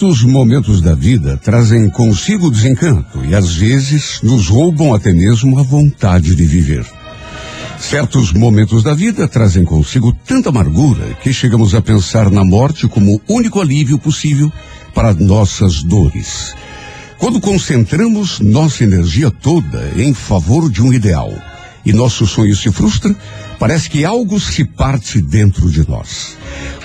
Certos momentos da vida trazem consigo desencanto e às vezes nos roubam até mesmo a vontade de viver. Certos momentos da vida trazem consigo tanta amargura que chegamos a pensar na morte como o único alívio possível para nossas dores. Quando concentramos nossa energia toda em favor de um ideal e nosso sonho se frustra, parece que algo se parte dentro de nós.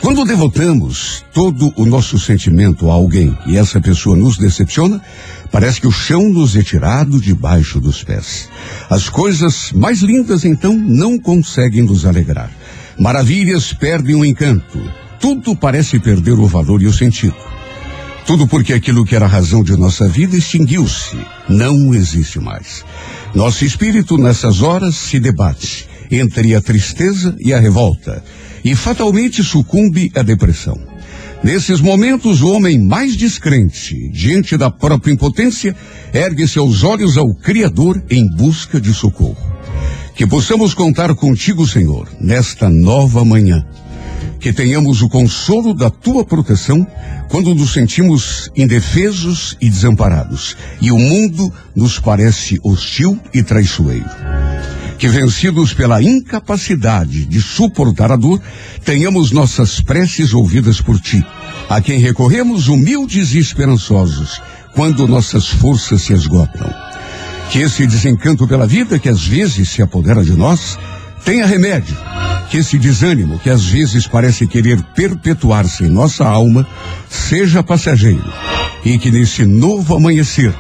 Quando devotamos todo o nosso sentimento a alguém e essa pessoa nos decepciona, parece que o chão nos é tirado debaixo dos pés. As coisas mais lindas, então, não conseguem nos alegrar. Maravilhas perdem o encanto. Tudo parece perder o valor e o sentido. Tudo porque aquilo que era a razão de nossa vida extinguiu-se, não existe mais. Nosso espírito, nessas horas, se debate entre a tristeza e a revolta, e fatalmente sucumbe à depressão. Nesses momentos, o homem mais descrente, diante da própria impotência, ergue seus olhos ao Criador em busca de socorro. Que possamos contar contigo, Senhor, nesta nova manhã. Que tenhamos o consolo da tua proteção quando nos sentimos indefesos e desamparados e o mundo nos parece hostil e traiçoeiro. Que vencidos pela incapacidade de suportar a dor, tenhamos nossas preces ouvidas por ti, a quem recorremos humildes e esperançosos quando nossas forças se esgotam. Que esse desencanto pela vida que às vezes se apodera de nós tenha remédio. Que esse desânimo que às vezes parece querer perpetuar-se em nossa alma seja passageiro. E que nesse novo amanhecer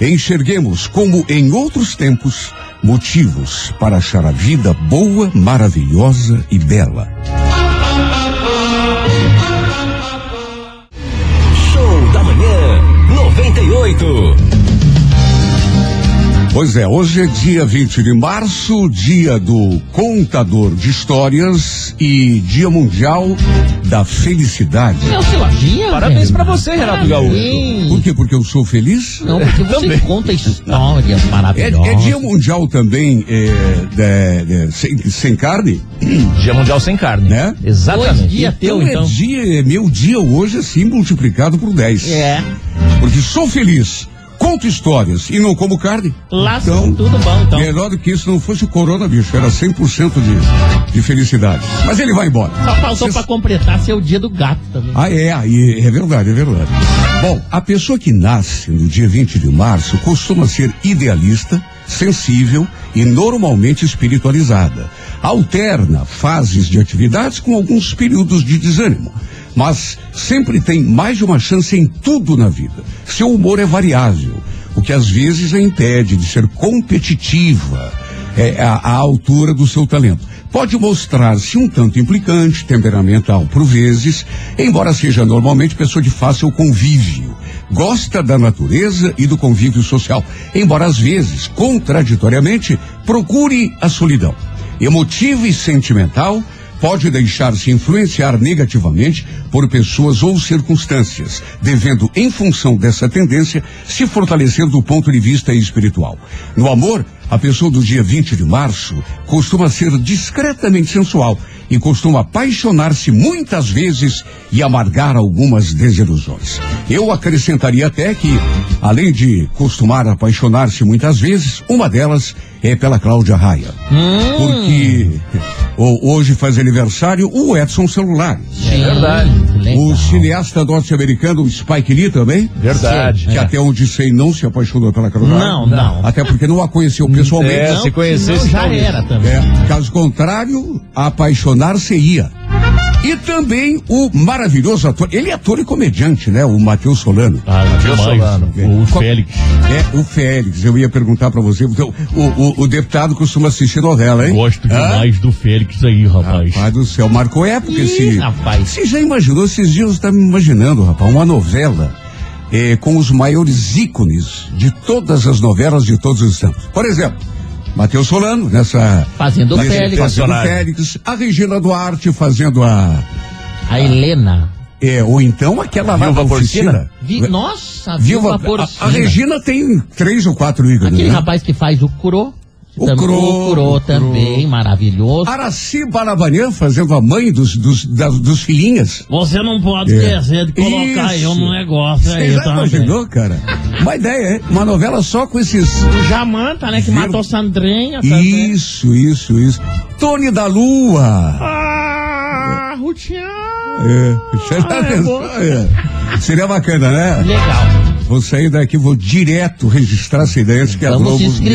enxerguemos como em outros tempos motivos para achar a vida boa, maravilhosa e bela. Show da manhã 98. Pois é, hoje é dia 20 de março, dia do contador de histórias e dia mundial da felicidade. É o seu dia, Parabéns pra você, Renato Gaúcho. Por quê? Porque eu sou feliz? Não, porque você Também. conta histórias É, maravilhosas. é dia mundial também é, de- de- sem, sem carne, Dia Mundial Sem Carne. né? Exatamente. Teu, é então. dia, é meu dia hoje assim multiplicado por 10. É. Porque sou feliz, conto histórias e não como carne. Lá Então, tudo bom, então. Melhor do que isso não fosse o corona, bicho. Era 100% de, de felicidade. Mas ele vai embora. Só faltou pra completar ser o dia do gato também. Ah, é, aí é verdade, é verdade. Bom, a pessoa que nasce no dia 20 de março costuma ser idealista, sensível e normalmente espiritualizada. Alterna fases de atividades com alguns períodos de desânimo. Mas sempre tem mais de uma chance em tudo na vida. Seu humor é variável, o que às vezes a impede de ser competitiva é, à, à altura do seu talento. Pode mostrar-se um tanto implicante, temperamental por vezes, embora seja normalmente pessoa de fácil convívio. Gosta da natureza e do convívio social, embora às vezes, contraditoriamente, procure a solidão. Emotivo e sentimental, pode deixar-se influenciar negativamente por pessoas ou circunstâncias, devendo, em função dessa tendência, se fortalecer do ponto de vista espiritual. No amor, a pessoa do dia 20 de março costuma ser discretamente sensual e costuma apaixonar-se muitas vezes e amargar algumas desilusões. Eu acrescentaria até que, além de costumar apaixonar-se muitas vezes, uma delas é pela Cláudia Raia. Porque o- hoje faz aniversário o Edson Celular. É verdade. O cineasta norte-americano Spike Lee também. Verdade. Que até onde sei não se apaixonou pela Cláudia Raia. Não, não. Até porque não a conheceu pessoalmente. É, Não, se conhecesse, senão já era também. É, caso contrário, apaixonar-se-ia. E também o maravilhoso ator, ele é ator e comediante, né? O Matheus Solano. Ah, Matheus demais. Solano. O Qual- Félix. É, o Félix, eu ia perguntar pra você, então, o, o, o deputado costuma assistir novela, hein? Gosto demais do Félix aí, rapaz. Rapaz do céu, marcou época esse. rapaz. Você já imaginou, esses dias você tá me imaginando, rapaz, uma novela eh, com os maiores ícones de todas as novelas de todos os tempos. Por exemplo, Matheus Solano, nessa. Fazendo o Félix. Fazendo o. Félix. A Regina Duarte fazendo a. A Helena. É, ou então aquela lá da oficina. Porcina? Vi- Nossa, Viúva, viúva a, porcina. a Regina tem três ou quatro ícones. Aquele né? rapaz que faz o Curo. O tam- Cro, o Cro o Cro. também, maravilhoso. Araci Barabanhã fazendo a mãe dos, dos, das- dos filhinhas. Você não pode É. esquecer de colocar Isso. eu no negócio Você aí, já tá? imaginou, cara? Uma ideia, hein? Uma novela só com esses. O Jamanta, né, que Viram? matou Sandrinha também. Isso, isso, isso. Tony da Lua. Ah, Rutian. É. Já Ah, é. É. Seria bacana, né? Legal. Vou sair daqui, vou direto registrar essa ideia antes que a Globo apresente.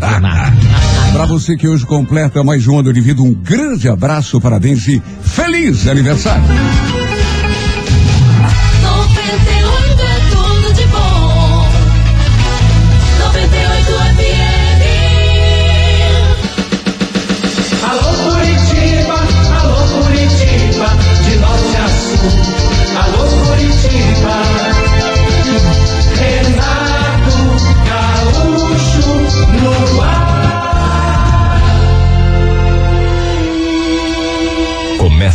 Renato. Para você que hoje completa mais um ano de vida, um grande abraço, parabéns e feliz aniversário.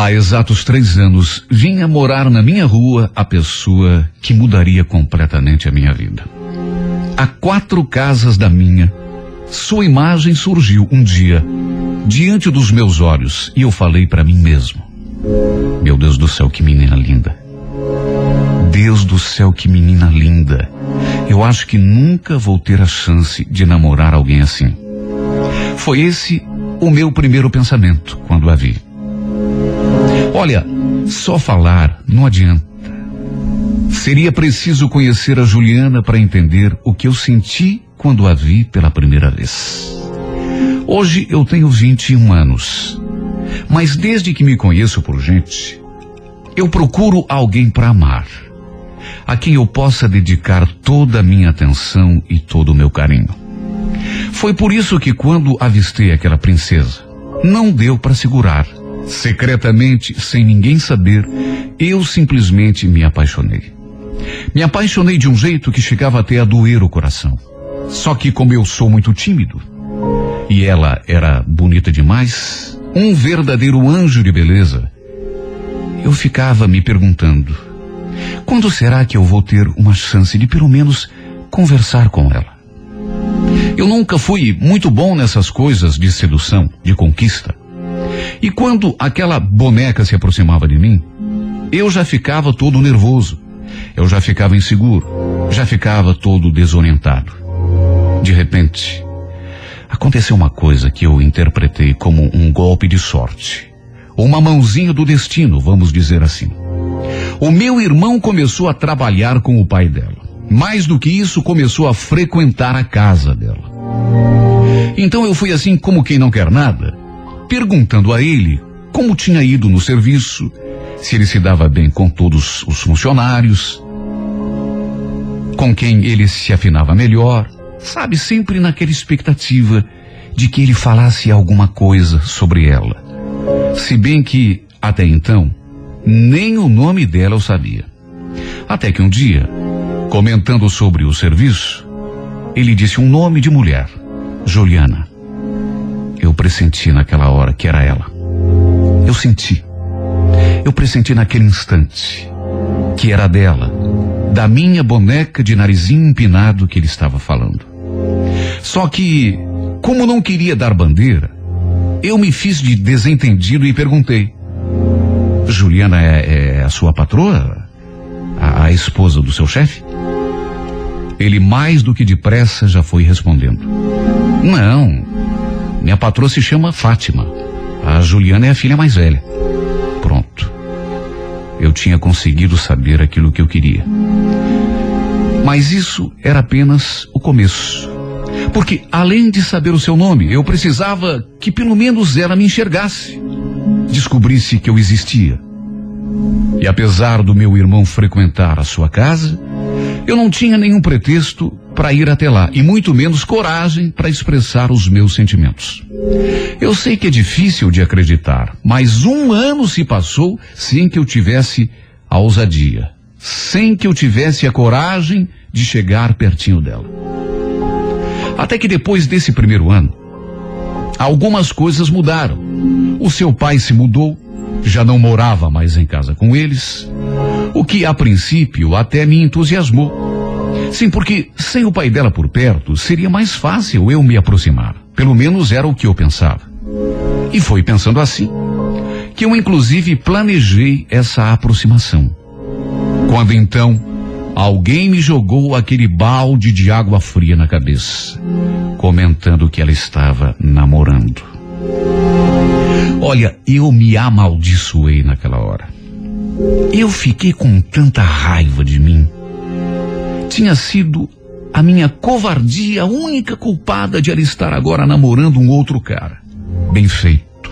Há exatos três anos, vinha morar na minha rua a pessoa que mudaria completamente a minha vida. A quatro casas da minha, sua imagem surgiu um dia diante dos meus olhos e eu falei para mim mesmo: Meu Deus do céu, que menina linda. Deus do céu, que menina linda. Eu acho que nunca vou ter a chance de namorar alguém assim. Foi esse o meu primeiro pensamento quando a vi. Olha, só falar não adianta. Seria preciso conhecer a Juliana para entender o que eu senti quando a vi pela primeira vez. Hoje eu tenho 21 anos, mas desde que me conheço por gente, eu procuro alguém para amar, a quem eu possa dedicar toda a minha atenção e todo o meu carinho. Foi por isso que quando avistei aquela princesa, não deu para segurar. Secretamente, sem ninguém saber, eu simplesmente me apaixonei. Me apaixonei de um jeito que chegava até a doer o coração. Só que como eu sou muito tímido, e ela era bonita demais, um verdadeiro anjo de beleza, eu ficava me perguntando, quando será que eu vou ter uma chance de pelo menos conversar com ela? Eu nunca fui muito bom nessas coisas de sedução, de conquista. E quando aquela boneca se aproximava de mim, eu já ficava todo nervoso. Eu já ficava inseguro. Já ficava todo desorientado. De repente, aconteceu uma coisa que eu interpretei como um golpe de sorte. Uma mãozinha do destino, vamos dizer assim. O meu irmão começou a trabalhar com o pai dela. Mais do que isso, começou a frequentar a casa dela. Então eu fui assim como quem não quer nada, perguntando a ele como tinha ido no serviço, se ele se dava bem com todos os funcionários, com quem ele se afinava melhor, sabe, sempre naquela expectativa de que ele falasse alguma coisa sobre ela. Se bem que, até então, nem o nome dela eu sabia. Até que um dia, comentando sobre o serviço, ele disse um nome de mulher, Juliana. Pressenti naquela hora que era ela. Eu senti. Eu pressenti naquele instante que era dela, da minha boneca de narizinho empinado que ele estava falando. Só que, como não queria dar bandeira, eu me fiz de desentendido e perguntei: Juliana é, é a sua patroa? A, a esposa do seu chefe? Ele mais do que depressa já foi respondendo: Não, minha patroa se chama Fátima. A Juliana é a filha mais velha. Pronto. Eu tinha conseguido saber aquilo que eu queria. Mas isso era apenas o começo. Porque, além de saber o seu nome, eu precisava que pelo menos ela me enxergasse, descobrisse que eu existia. E apesar do meu irmão frequentar a sua casa, eu não tinha nenhum pretexto para ir até lá e muito menos coragem para expressar os meus sentimentos. Eu sei que é difícil de acreditar, mas um ano se passou sem que eu tivesse a ousadia, sem que eu tivesse a coragem de chegar pertinho dela. Até que depois desse primeiro ano, algumas coisas mudaram. O seu pai se mudou, já não morava mais em casa com eles, o que a princípio até me entusiasmou. Sim, porque sem o pai dela por perto seria mais fácil eu me aproximar. Pelo menos era o que eu pensava. E foi pensando assim que eu inclusive planejei essa aproximação. Quando então alguém me jogou aquele balde de água fria na cabeça, comentando que ela estava namorando. Olha, eu me amaldiçoei naquela hora. Eu fiquei com tanta raiva de mim. Tinha sido a minha covardia a única culpada de ela estar agora namorando um outro cara. Bem feito.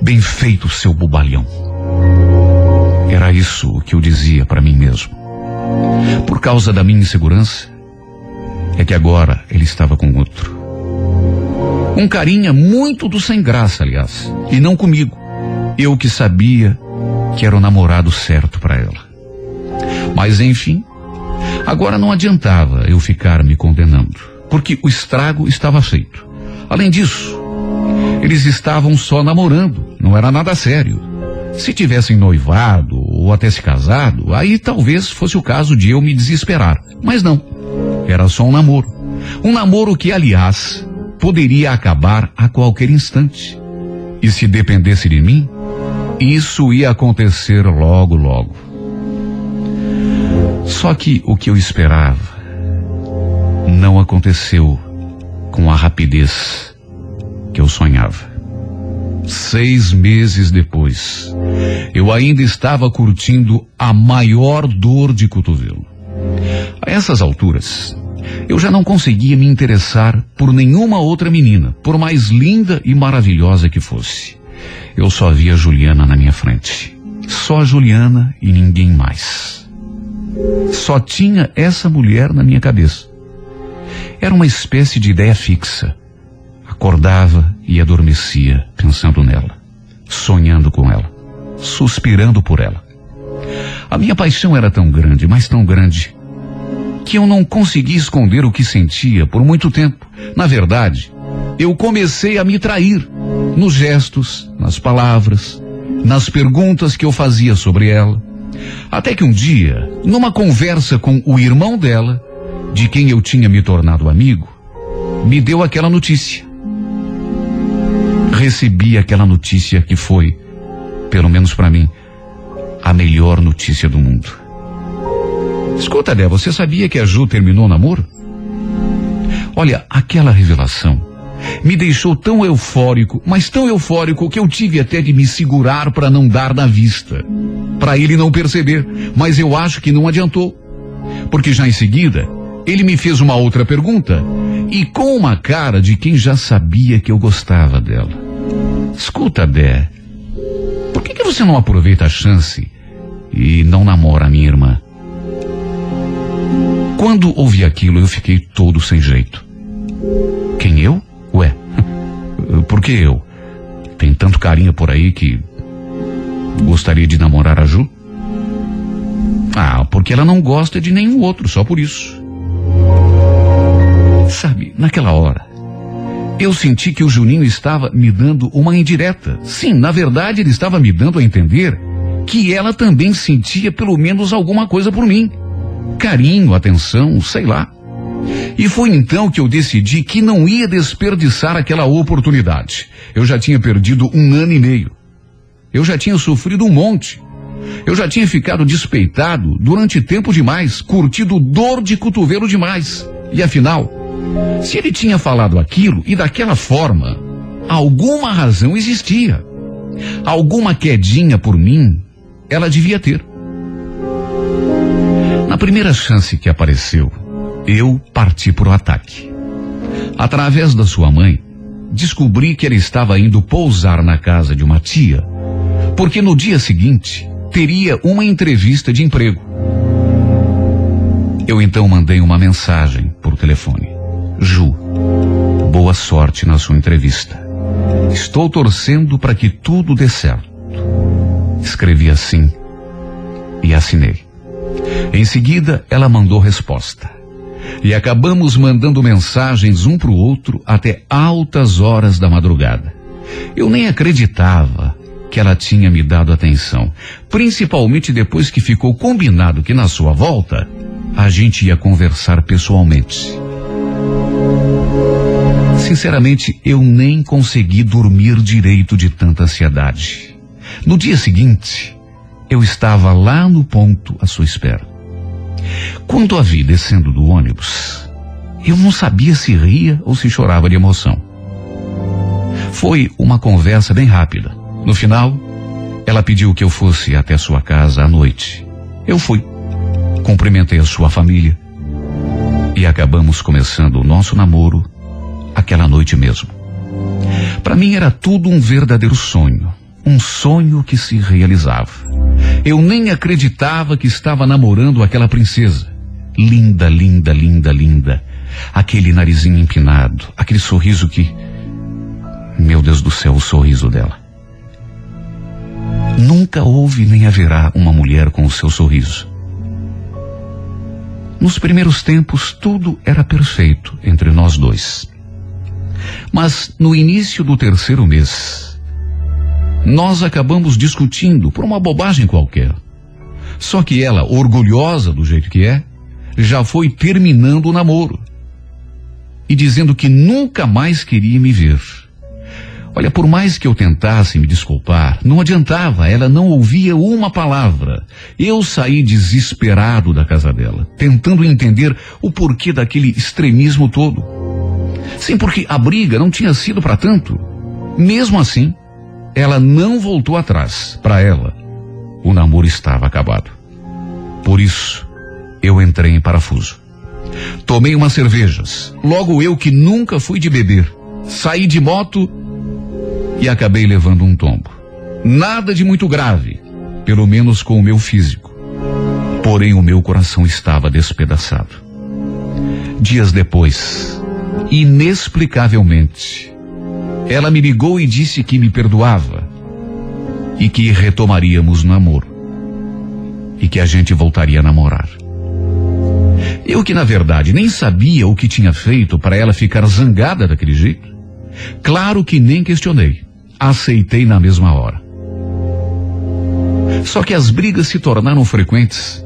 Bem feito, seu bobalhão. Era isso que eu dizia para mim mesmo. Por causa da minha insegurança, é que agora ele estava com outro. Um carinha muito do sem graça, aliás, e não comigo. Eu que sabia que era o namorado certo para ela. Mas enfim, agora não adiantava eu ficar me condenando, porque o estrago estava feito. Além disso, eles estavam só namorando, não era nada sério. Se tivessem noivado ou até se casado, aí talvez fosse o caso de eu me desesperar. Mas não. Era só um namoro. Um namoro que, aliás, poderia acabar a qualquer instante. E se dependesse de mim, isso ia acontecer logo, logo. Só que o que eu esperava não aconteceu com a rapidez que eu sonhava. Seis meses depois, eu ainda estava curtindo a maior dor de cotovelo. A essas alturas, eu já não conseguia me interessar por nenhuma outra menina, por mais linda e maravilhosa que fosse. Eu só via Juliana na minha frente. Só Juliana e ninguém mais. Só tinha essa mulher na minha cabeça. Era uma espécie de ideia fixa. Acordava e adormecia pensando nela, sonhando com ela, suspirando por ela. A minha paixão era tão grande, mas tão grande, que eu não consegui esconder o que sentia por muito tempo. Na verdade, eu comecei a me trair nos gestos, nas palavras, nas perguntas que eu fazia sobre ela. Até que um dia, numa conversa com o irmão dela, de quem eu tinha me tornado amigo, me deu aquela notícia recebi aquela notícia que foi, pelo menos para mim, a melhor notícia do mundo. Escuta, Dé, você sabia que a Ju terminou o namoro? Olha, aquela revelação me deixou tão eufórico, mas tão eufórico que eu tive até de me segurar para não dar na vista, para ele não perceber, mas eu acho que não adiantou, porque já em seguida ele me fez uma outra pergunta e com uma cara de quem já sabia que eu gostava dela. Escuta, Dé, por que, que você não aproveita a chance e não namora a minha irmã? Quando ouvi aquilo, eu fiquei todo sem jeito. Quem eu? Por que eu? Tem tanto carinho por aí que gostaria de namorar a Ju? Ah, porque ela não gosta de nenhum outro, só por isso. Sabe, naquela hora, eu senti que o Juninho estava me dando uma indireta. Sim, na verdade, ele estava me dando a entender que ela também sentia pelo menos alguma coisa por mim. Carinho, atenção, sei lá. E foi então que eu decidi que não ia desperdiçar aquela oportunidade. Eu já tinha perdido um ano e meio. Eu já tinha sofrido um monte. Eu já tinha ficado despeitado durante tempo demais, curtido dor de cotovelo demais. E afinal, se ele tinha falado aquilo e daquela forma, alguma razão existia. Alguma quedinha por mim, ela devia ter. Na primeira chance que apareceu, eu parti para o ataque. Através da sua mãe, descobri que ela estava indo pousar na casa de uma tia, porque no dia seguinte teria uma entrevista de emprego. Eu então mandei uma mensagem por telefone. Ju, boa sorte na sua entrevista. Estou torcendo para que tudo dê certo. Escrevi assim e assinei. Em seguida, ela mandou resposta. E acabamos mandando mensagens um para o outro até altas horas da madrugada. Eu nem acreditava que ela tinha me dado atenção, principalmente depois que ficou combinado que na sua volta a gente ia conversar pessoalmente. Sinceramente, eu nem consegui dormir direito de tanta ansiedade. No dia seguinte, eu estava lá no ponto à sua espera. Quando a vi descendo do ônibus, eu não sabia se ria ou se chorava de emoção. Foi uma conversa bem rápida. No final, ela pediu que eu fosse até sua casa à noite. Eu fui. Cumprimentei a sua família. E acabamos começando o nosso namoro aquela noite mesmo. Para mim era tudo um verdadeiro sonho. Um sonho que se realizava. Eu nem acreditava que estava namorando aquela princesa. Linda, linda, linda, linda. Aquele narizinho empinado, aquele sorriso que. Meu Deus do céu, o sorriso dela. Nunca houve nem haverá uma mulher com o seu sorriso. Nos primeiros tempos, tudo era perfeito entre nós dois. Mas no início do terceiro mês, nós acabamos discutindo por uma bobagem qualquer. Só que ela, orgulhosa do jeito que é, já foi terminando o namoro e dizendo que nunca mais queria me ver. Olha, por mais que eu tentasse me desculpar, não adiantava, ela não ouvia uma palavra. Eu saí desesperado da casa dela, tentando entender o porquê daquele extremismo todo. Sim, porque a briga não tinha sido para tanto. Mesmo assim, ela não voltou atrás. Para ela, o namoro estava acabado. Por isso, eu entrei em parafuso. Tomei umas cervejas. Logo eu que nunca fui de beber. Saí de moto e acabei levando um tombo. Nada de muito grave, pelo menos com o meu físico. Porém, o meu coração estava despedaçado. Dias depois, inexplicavelmente, ela me ligou e disse que me perdoava e que retomaríamos o namoro e que a gente voltaria a namorar. Eu que na verdade nem sabia o que tinha feito para ela ficar zangada daquele jeito. Claro que nem questionei. Aceitei na mesma hora. Só que as brigas se tornaram frequentes.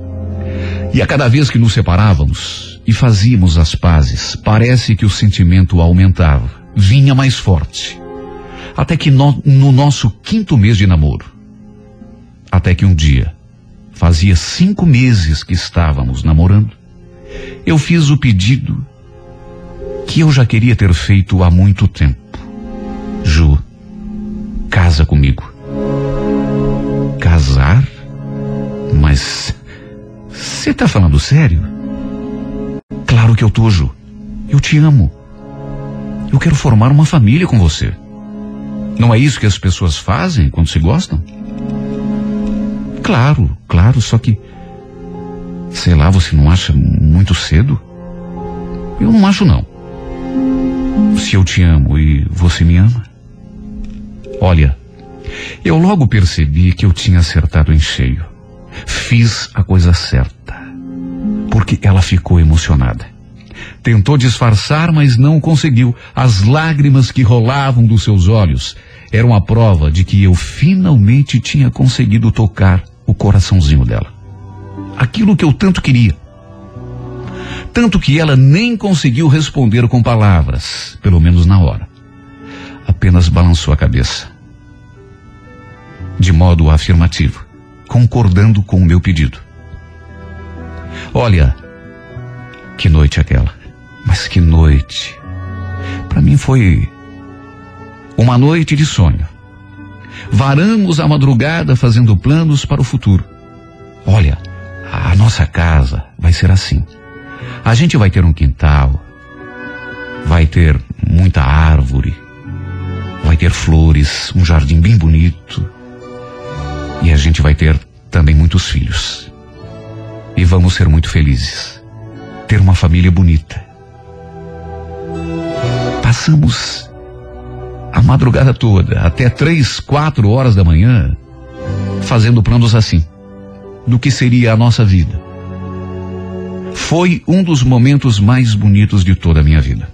E a cada vez que nos separávamos e fazíamos as pazes, parece que o sentimento aumentava, vinha mais forte. Até que no, no nosso quinto mês de namoro, até que um dia, fazia cinco meses que estávamos namorando, eu fiz o pedido que eu já queria ter feito há muito tempo. Ju, casa comigo. Casar? Mas você tá falando sério? Claro que eu tô, Ju. Eu te amo. Eu quero formar uma família com você. Não é isso que as pessoas fazem quando se gostam? Claro, claro, só que. Sei lá, você não acha muito cedo? Eu não acho, não. Se eu te amo e você me ama? Olha, eu logo percebi que eu tinha acertado em cheio. Fiz a coisa certa. Porque ela ficou emocionada. Tentou disfarçar, mas não conseguiu. As lágrimas que rolavam dos seus olhos eram a prova de que eu finalmente tinha conseguido tocar o coraçãozinho dela. Aquilo que eu tanto queria. Tanto que ela nem conseguiu responder com palavras, pelo menos na hora. Apenas balançou a cabeça. De modo afirmativo, concordando com o meu pedido. Olha, que noite aquela. Mas que noite. Para mim foi uma noite de sonho. Varamos a madrugada fazendo planos para o futuro. Olha, a nossa casa vai ser assim. A gente vai ter um quintal, vai ter muita árvore, vai ter flores, um jardim bem bonito. E a gente vai ter também muitos filhos. E vamos ser muito felizes. Ter uma família bonita. Passamos a madrugada toda, até três, quatro horas da manhã, fazendo planos assim, do que seria a nossa vida. Foi um dos momentos mais bonitos de toda a minha vida.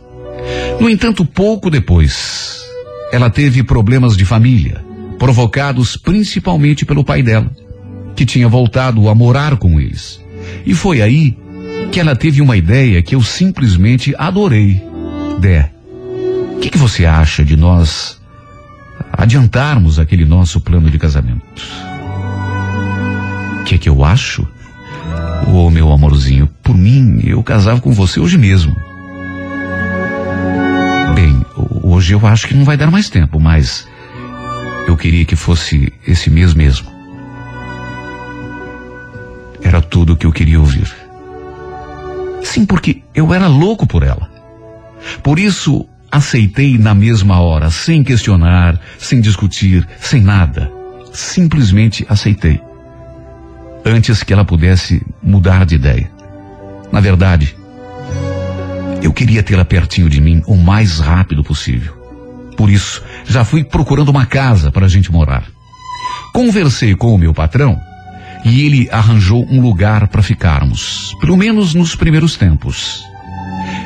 No entanto, pouco depois, ela teve problemas de família, provocados principalmente pelo pai dela, que tinha voltado a morar com eles. E foi aí que ela teve uma ideia que eu simplesmente adorei. Dé, o que, que você acha de nós adiantarmos aquele nosso plano de casamento? O que, que eu acho? Ô, meu amorzinho, por mim, eu casava com você hoje mesmo. Bem, ho- hoje eu acho que não vai dar mais tempo, mas eu queria que fosse esse mês mesmo. Era tudo o que eu queria ouvir. Sim, porque eu era louco por ela. Por isso, aceitei na mesma hora, sem questionar, sem discutir, sem nada. Simplesmente aceitei. Antes que ela pudesse mudar de ideia. Na verdade, eu queria tê-la pertinho de mim o mais rápido possível. Por isso, já fui procurando uma casa para a gente morar. Conversei com o meu patrão e ele arranjou um lugar para ficarmos, pelo menos nos primeiros tempos.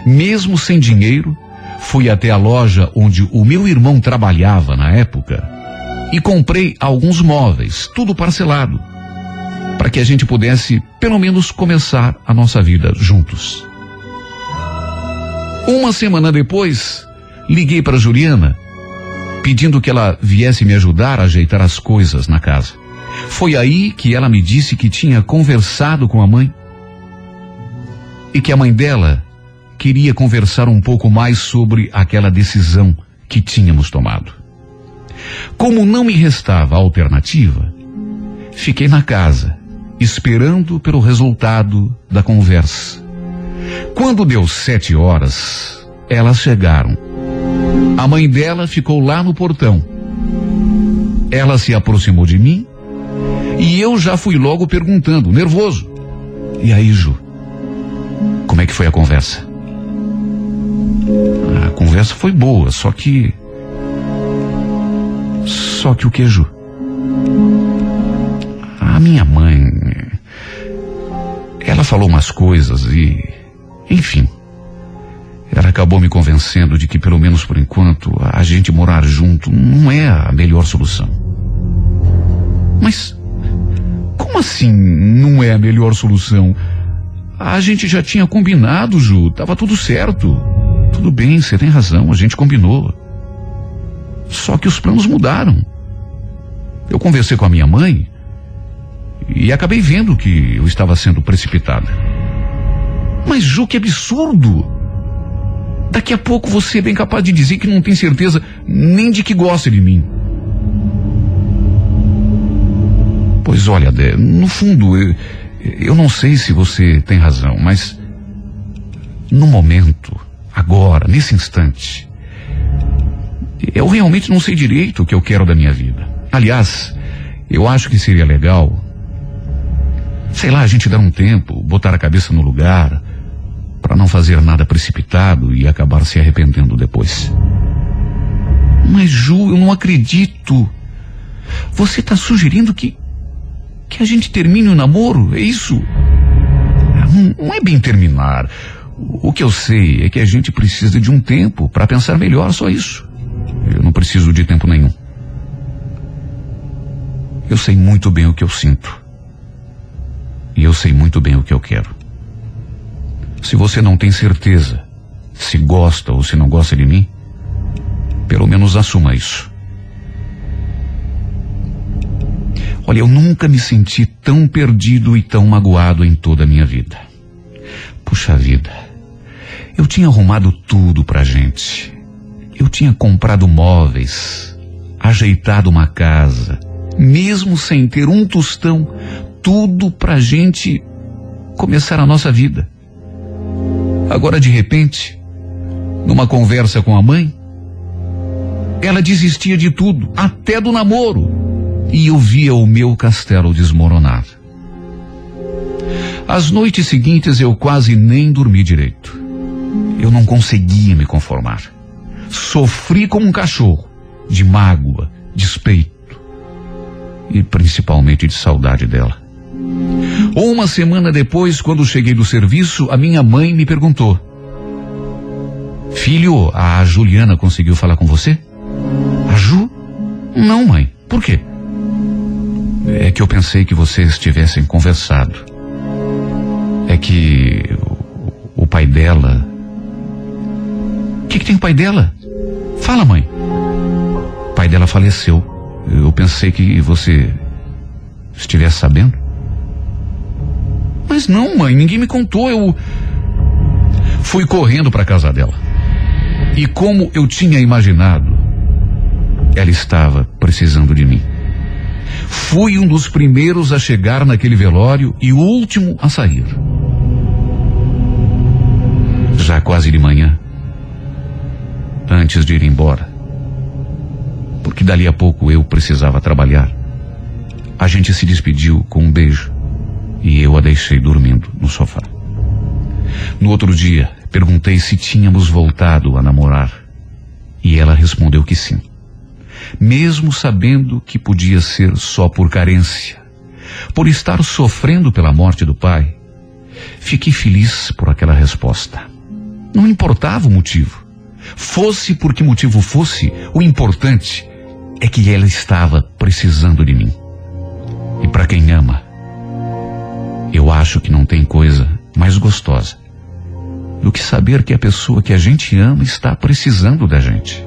Mesmo sem dinheiro, fui até a loja onde o meu irmão trabalhava na época e comprei alguns móveis, tudo parcelado, para que a gente pudesse pelo menos começar a nossa vida juntos. Uma semana depois, liguei para Juliana, pedindo que ela viesse me ajudar a ajeitar as coisas na casa. Foi aí que ela me disse que tinha conversado com a mãe e que a mãe dela queria conversar um pouco mais sobre aquela decisão que tínhamos tomado. Como não me restava alternativa, fiquei na casa, esperando pelo resultado da conversa. Quando deu sete horas, elas chegaram. A mãe dela ficou lá no portão. Ela se aproximou de mim e eu já fui logo perguntando, nervoso. E aí, Ju? Como é que foi a conversa? A conversa foi boa, só que. Só que o que, Ju? A minha mãe. Ela falou umas coisas e. Enfim. Ela acabou me convencendo de que, pelo menos por enquanto, a gente morar junto não é a melhor solução. Mas. Como assim não é a melhor solução? A gente já tinha combinado, Ju. Tava tudo certo. Tudo bem, você tem razão, a gente combinou. Só que os planos mudaram. Eu conversei com a minha mãe e acabei vendo que eu estava sendo precipitada. Mas, Ju, que absurdo! Daqui a pouco você é bem capaz de dizer que não tem certeza nem de que gosta de mim. Pois olha, no fundo, eu, eu não sei se você tem razão, mas no momento, agora, nesse instante, eu realmente não sei direito o que eu quero da minha vida. Aliás, eu acho que seria legal, sei lá, a gente dar um tempo, botar a cabeça no lugar, para não fazer nada precipitado e acabar se arrependendo depois. Mas, Ju, eu não acredito. Você está sugerindo que. Que a gente termine o namoro? É isso? Não, não é bem terminar. O que eu sei é que a gente precisa de um tempo para pensar melhor, só isso. Eu não preciso de tempo nenhum. Eu sei muito bem o que eu sinto. E eu sei muito bem o que eu quero. Se você não tem certeza se gosta ou se não gosta de mim, pelo menos assuma isso. Olha, eu nunca me senti tão perdido e tão magoado em toda a minha vida. Puxa vida, eu tinha arrumado tudo pra gente. Eu tinha comprado móveis, ajeitado uma casa, mesmo sem ter um tostão, tudo pra gente começar a nossa vida. Agora, de repente, numa conversa com a mãe, ela desistia de tudo, até do namoro. E eu via o meu castelo desmoronar. As noites seguintes eu quase nem dormi direito. Eu não conseguia me conformar. Sofri como um cachorro, de mágoa, despeito e principalmente de saudade dela. Uma semana depois, quando cheguei do serviço, a minha mãe me perguntou: Filho, a Juliana conseguiu falar com você? A Ju? Não, mãe. Por quê? É que eu pensei que vocês tivessem conversado. É que o, o pai dela. O que, que tem o pai dela? Fala, mãe. O pai dela faleceu. Eu pensei que você estivesse sabendo. Mas não, mãe, ninguém me contou. Eu fui correndo para a casa dela. E como eu tinha imaginado, ela estava precisando de mim. Fui um dos primeiros a chegar naquele velório e o último a sair. Já quase de manhã, antes de ir embora, porque dali a pouco eu precisava trabalhar, a gente se despediu com um beijo e eu a deixei dormindo no sofá. No outro dia, perguntei se tínhamos voltado a namorar e ela respondeu que sim mesmo sabendo que podia ser só por carência. Por estar sofrendo pela morte do pai, fiquei feliz por aquela resposta. Não importava o motivo. Fosse por que motivo fosse, o importante é que ela estava precisando de mim. E para quem ama, eu acho que não tem coisa mais gostosa do que saber que a pessoa que a gente ama está precisando da gente.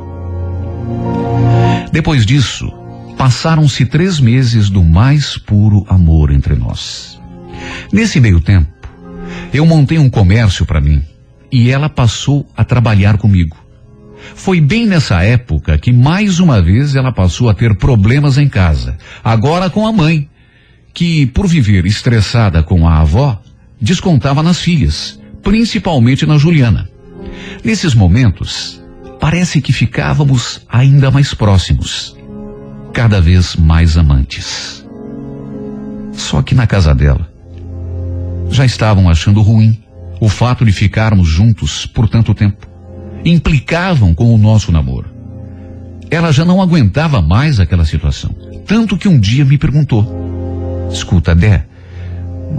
Depois disso, passaram-se três meses do mais puro amor entre nós. Nesse meio tempo, eu montei um comércio para mim e ela passou a trabalhar comigo. Foi bem nessa época que mais uma vez ela passou a ter problemas em casa, agora com a mãe, que, por viver estressada com a avó, descontava nas filhas, principalmente na Juliana. Nesses momentos, parece que ficávamos ainda mais próximos, cada vez mais amantes. Só que na casa dela, já estavam achando ruim o fato de ficarmos juntos por tanto tempo. Implicavam com o nosso namoro. Ela já não aguentava mais aquela situação. Tanto que um dia me perguntou: Escuta, Dé,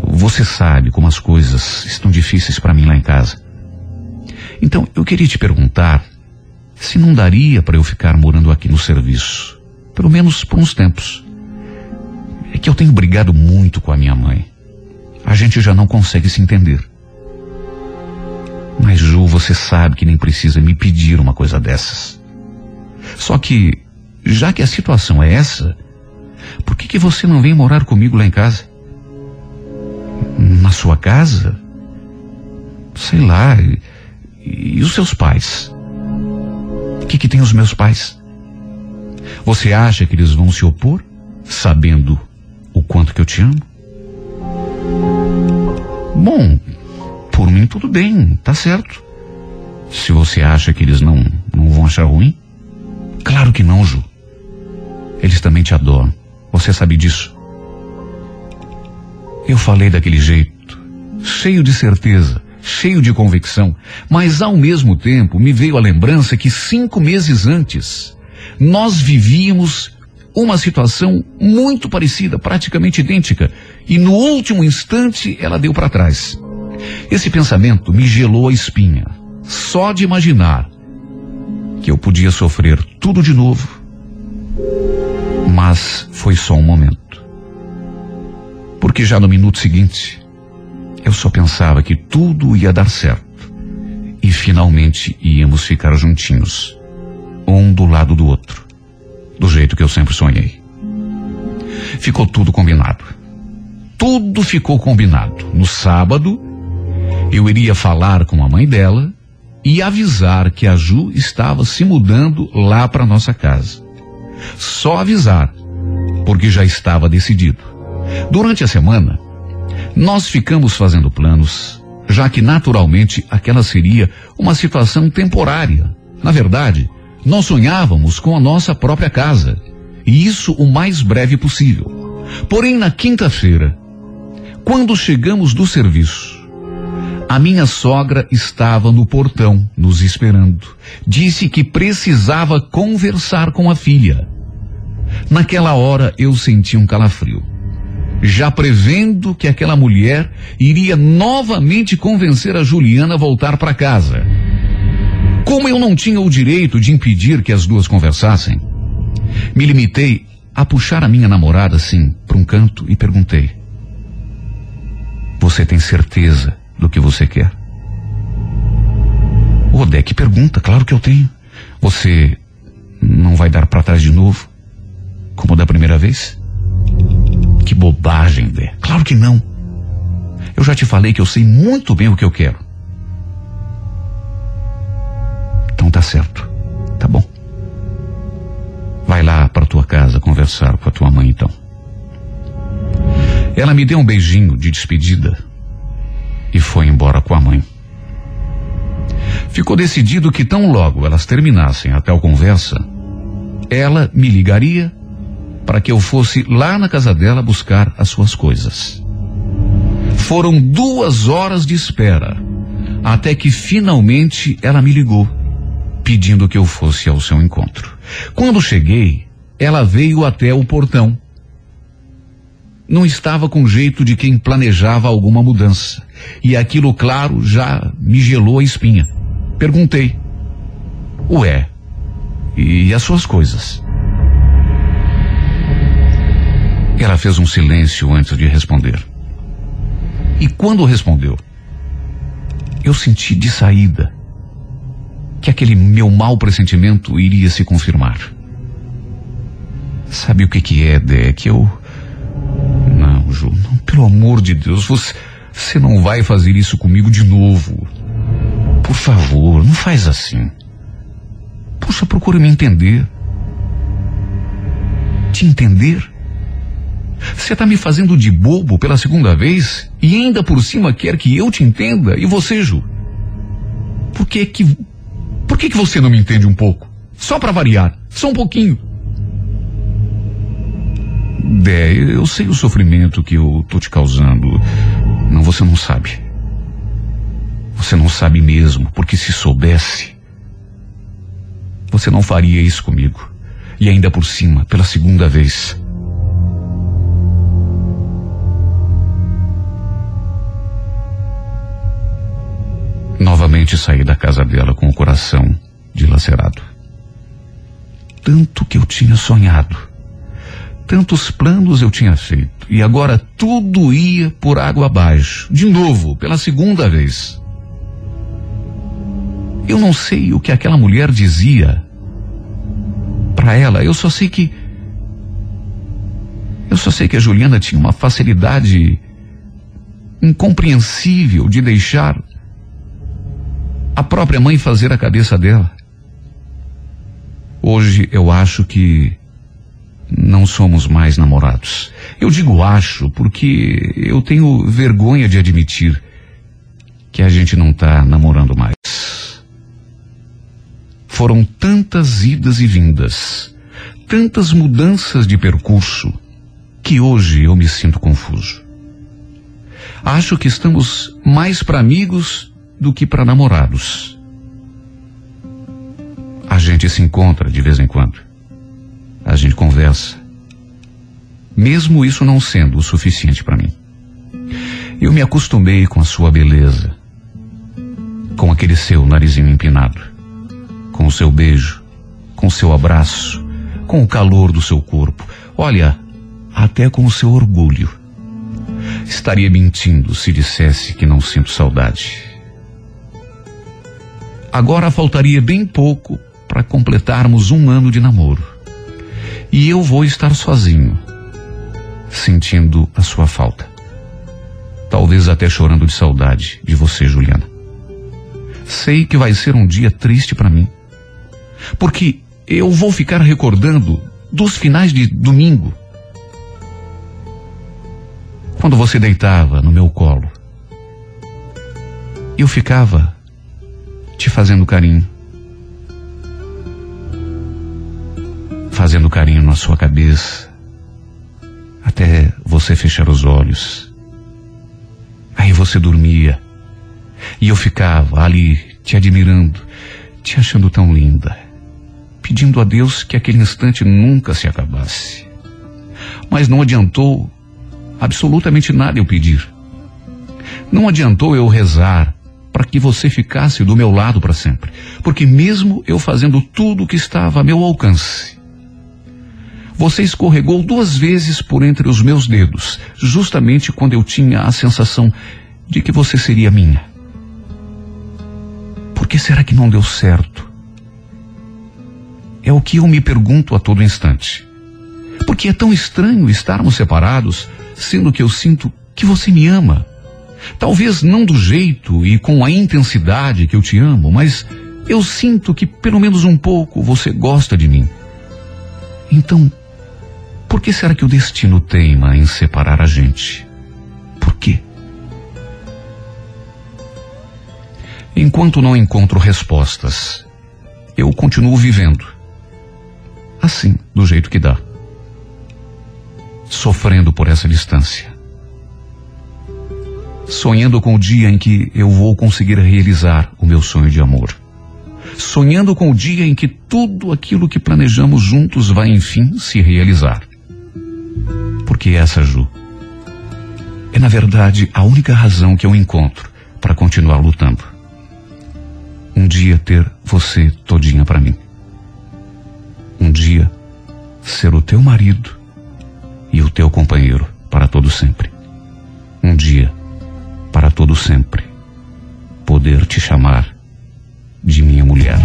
você sabe como as coisas estão difíceis para mim lá em casa. Então eu queria te perguntar se não daria para eu ficar morando aqui no serviço, pelo menos por uns tempos. É que eu tenho brigado muito com a minha mãe. A gente já não consegue se entender. Mas, Ju, você sabe que nem precisa me pedir uma coisa dessas. Só que, já que a situação é essa, por que, que você não vem morar comigo lá em casa? Na sua casa? Sei lá. E, e os seus pais? O que, que tem os meus pais? Você acha que eles vão se opor, sabendo o quanto que eu te amo? Bom, por mim tudo bem, tá certo. Se você acha que eles não, não vão achar ruim, claro que não, Ju. Eles também te adoram. Você sabe disso. Eu falei daquele jeito, cheio de certeza, cheio de convicção, mas ao mesmo tempo me veio a lembrança que cinco meses antes nós vivíamos uma situação muito parecida, praticamente idêntica, e no último instante ela deu para trás. Esse pensamento me gelou a espinha, só de imaginar que eu podia sofrer tudo de novo. Mas foi só um momento. Porque já no minuto seguinte, eu só pensava que tudo ia dar certo. E finalmente íamos ficar juntinhos, um do lado do outro, do jeito que eu sempre sonhei. Ficou tudo combinado. Tudo ficou combinado. No sábado, eu iria falar com a mãe dela e avisar que a Ju estava se mudando lá para nossa casa. Só avisar, porque já estava decidido. Durante a semana, nós ficamos fazendo planos, já que naturalmente aquela seria uma situação temporária. Na verdade, nós sonhávamos com a nossa própria casa E isso o mais breve possível. Porém, na quinta-feira, quando chegamos do serviço, a minha sogra estava no portão, nos esperando. Disse que precisava conversar com a filha. Naquela hora eu senti um calafrio. Já prevendo que aquela mulher iria novamente convencer a Juliana a voltar para casa. Como eu não tinha o direito de impedir que as duas conversassem, me limitei a puxar a minha namorada assim para um canto e perguntei: Você tem certeza do que você quer? O pergunta, claro que eu tenho. Você não vai dar para trás de novo? Como da primeira vez? Que bobagem, Dé. Claro que não. Eu já te falei que eu sei muito bem o que eu quero. Então tá certo. Tá bom. Vai lá para tua casa conversar com a tua mãe então. Ela me deu um beijinho de despedida e foi embora com a mãe. Ficou decidido que tão logo elas terminassem a tal conversa, ela me ligaria para que eu fosse lá na casa dela buscar as suas coisas. Foram duas horas de espera, até que finalmente ela me ligou, pedindo que eu fosse ao seu encontro. Quando cheguei, ela veio até o portão. Não estava com jeito de quem planejava alguma mudança. E aquilo, claro, já me gelou a espinha. Perguntei: Ué, e as suas coisas? Ela fez um silêncio antes de responder. E quando respondeu, eu senti de saída que aquele meu mau pressentimento iria se confirmar. Sabe o que que é, Dé? Que eu. Não, Ju, não, pelo amor de Deus, você, você não vai fazer isso comigo de novo. Por favor, não faz assim. Poxa, procure me entender. Te entender? Você está me fazendo de bobo pela segunda vez e ainda por cima quer que eu te entenda? E você, Ju? Por que que. Por que que você não me entende um pouco? Só para variar. Só um pouquinho. Dé, eu sei o sofrimento que eu tô te causando. Não, você não sabe. Você não sabe mesmo, porque se soubesse, você não faria isso comigo. E ainda por cima, pela segunda vez. Novamente saí da casa dela com o coração dilacerado. Tanto que eu tinha sonhado. Tantos planos eu tinha feito. E agora tudo ia por água abaixo. De novo, pela segunda vez. Eu não sei o que aquela mulher dizia para ela. Eu só sei que. Eu só sei que a Juliana tinha uma facilidade incompreensível de deixar a própria mãe fazer a cabeça dela. Hoje eu acho que não somos mais namorados. Eu digo acho porque eu tenho vergonha de admitir que a gente não está namorando mais. Foram tantas idas e vindas, tantas mudanças de percurso, que hoje eu me sinto confuso. Acho que estamos mais para amigos do que para namorados. A gente se encontra de vez em quando. A gente conversa. Mesmo isso não sendo o suficiente para mim. Eu me acostumei com a sua beleza, com aquele seu narizinho empinado, com o seu beijo, com o seu abraço, com o calor do seu corpo. Olha, até com o seu orgulho. Estaria mentindo se dissesse que não sinto saudade. Agora faltaria bem pouco para completarmos um ano de namoro. E eu vou estar sozinho, sentindo a sua falta. Talvez até chorando de saudade de você, Juliana. Sei que vai ser um dia triste para mim. Porque eu vou ficar recordando dos finais de domingo. Quando você deitava no meu colo. Eu ficava te fazendo carinho. fazendo carinho na sua cabeça, até você fechar os olhos. Aí você dormia, e eu ficava ali te admirando, te achando tão linda, pedindo a Deus que aquele instante nunca se acabasse. Mas não adiantou absolutamente nada eu pedir. Não adiantou eu rezar para que você ficasse do meu lado para sempre, porque mesmo eu fazendo tudo o que estava a meu alcance, você escorregou duas vezes por entre os meus dedos, justamente quando eu tinha a sensação de que você seria minha. Por que será que não deu certo? É o que eu me pergunto a todo instante. Porque é tão estranho estarmos separados, sendo que eu sinto que você me ama. Talvez não do jeito e com a intensidade que eu te amo, mas eu sinto que pelo menos um pouco você gosta de mim. Então, por que será que o destino teima em separar a gente? Por quê? Enquanto não encontro respostas, eu continuo vivendo. Assim, do jeito que dá. Sofrendo por essa distância. Sonhando com o dia em que eu vou conseguir realizar o meu sonho de amor. Sonhando com o dia em que tudo aquilo que planejamos juntos vai enfim se realizar. Porque essa, Ju, é na verdade a única razão que eu encontro para continuar lutando. Um dia ter você todinha para mim. Um dia ser o teu marido e o teu companheiro para todo sempre. Um dia, para todo sempre, poder te chamar de minha mulher.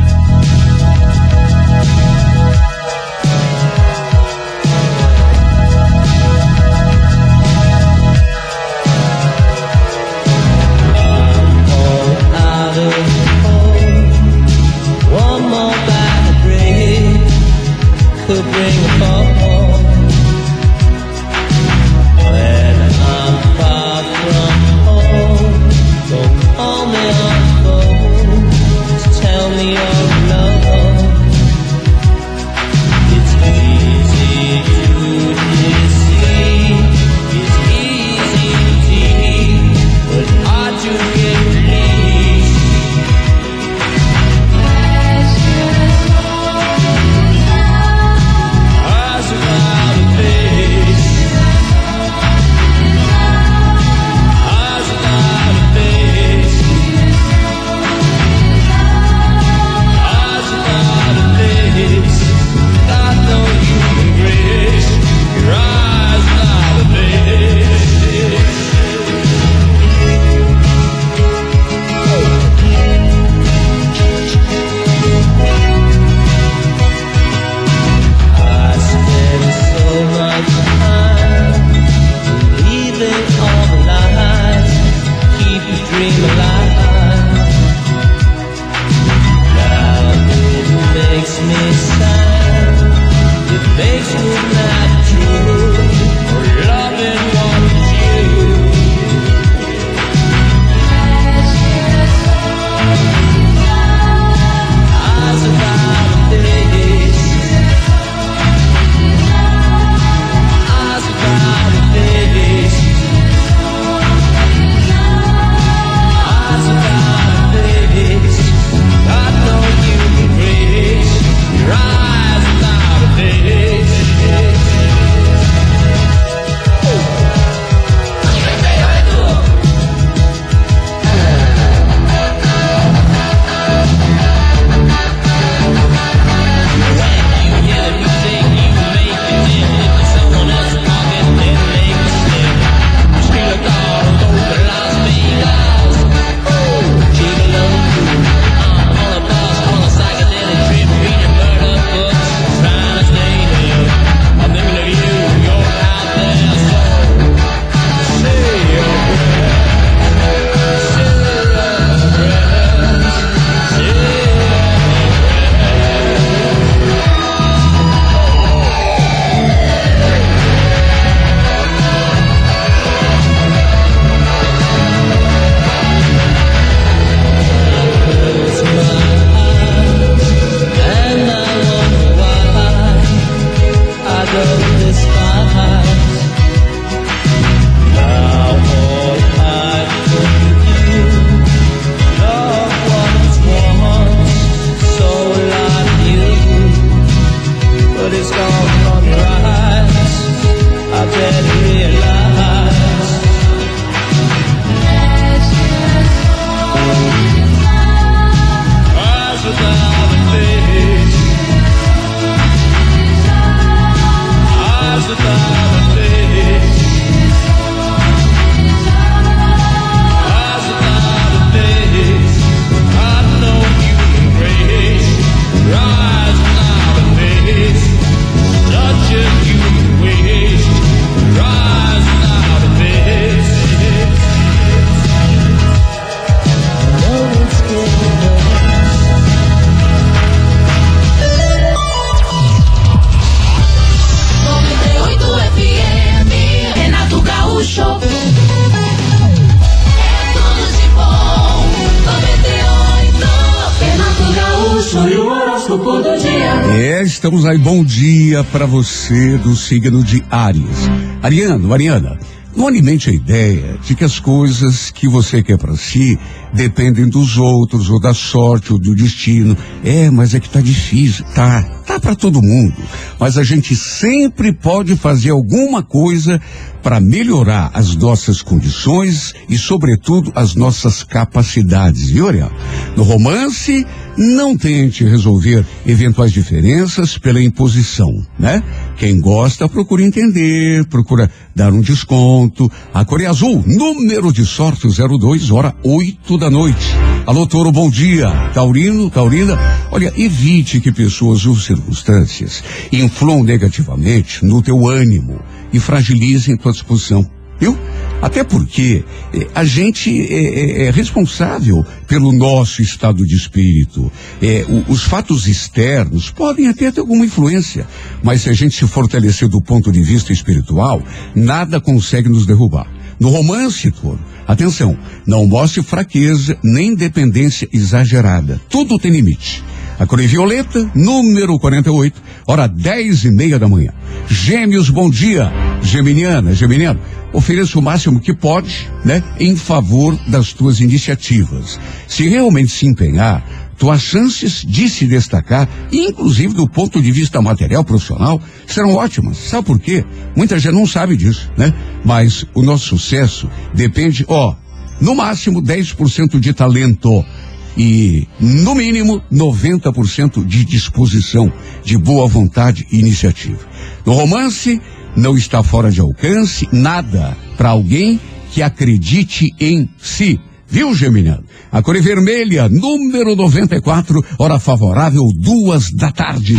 Estamos aí. Bom dia para você do signo de Áries. Ariano, Ariana, não alimente a ideia de que as coisas que você quer para si dependem dos outros, ou da sorte, ou do destino. É, mas é que tá difícil. Tá, tá para todo mundo. Mas a gente sempre pode fazer alguma coisa para melhorar as nossas condições e, sobretudo, as nossas capacidades, viu, Ariel? No romance, não tente resolver eventuais diferenças pela imposição, né? Quem gosta, procura entender, procura dar um desconto. A cor é azul, número de sorte 02, hora 8 da noite. Alô, Toro, bom dia. Taurino, Taurina, olha, evite que pessoas ou circunstâncias influam negativamente no teu ânimo e fragilizem tua disposição. Viu? Até porque eh, a gente é, é- é responsável pelo nosso estado de espírito. Eh, o- os fatos externos podem até ter alguma influência, mas se a gente se fortalecer do ponto de vista espiritual, nada consegue nos derrubar. No romance, Toro, atenção, não mostre fraqueza nem dependência exagerada. Tudo tem limite. A cor é violeta, número 48, hora 10 e meia da manhã. Gêmeos, bom dia. Geminiana, Geminiano, ofereça o máximo que pode, né, em favor das tuas iniciativas. Se realmente se empenhar, tuas chances de se destacar, inclusive do ponto de vista material profissional, serão ótimas. Sabe por quê? Muita gente não sabe disso, né? Mas o nosso sucesso depende, ó, no máximo 10% de talento e, no mínimo, 90% de disposição, de boa vontade e iniciativa. No romance, não está fora de alcance nada para alguém que acredite em si. Viu, Geminiano? A cor vermelha, número 94, hora favorável, duas da tarde.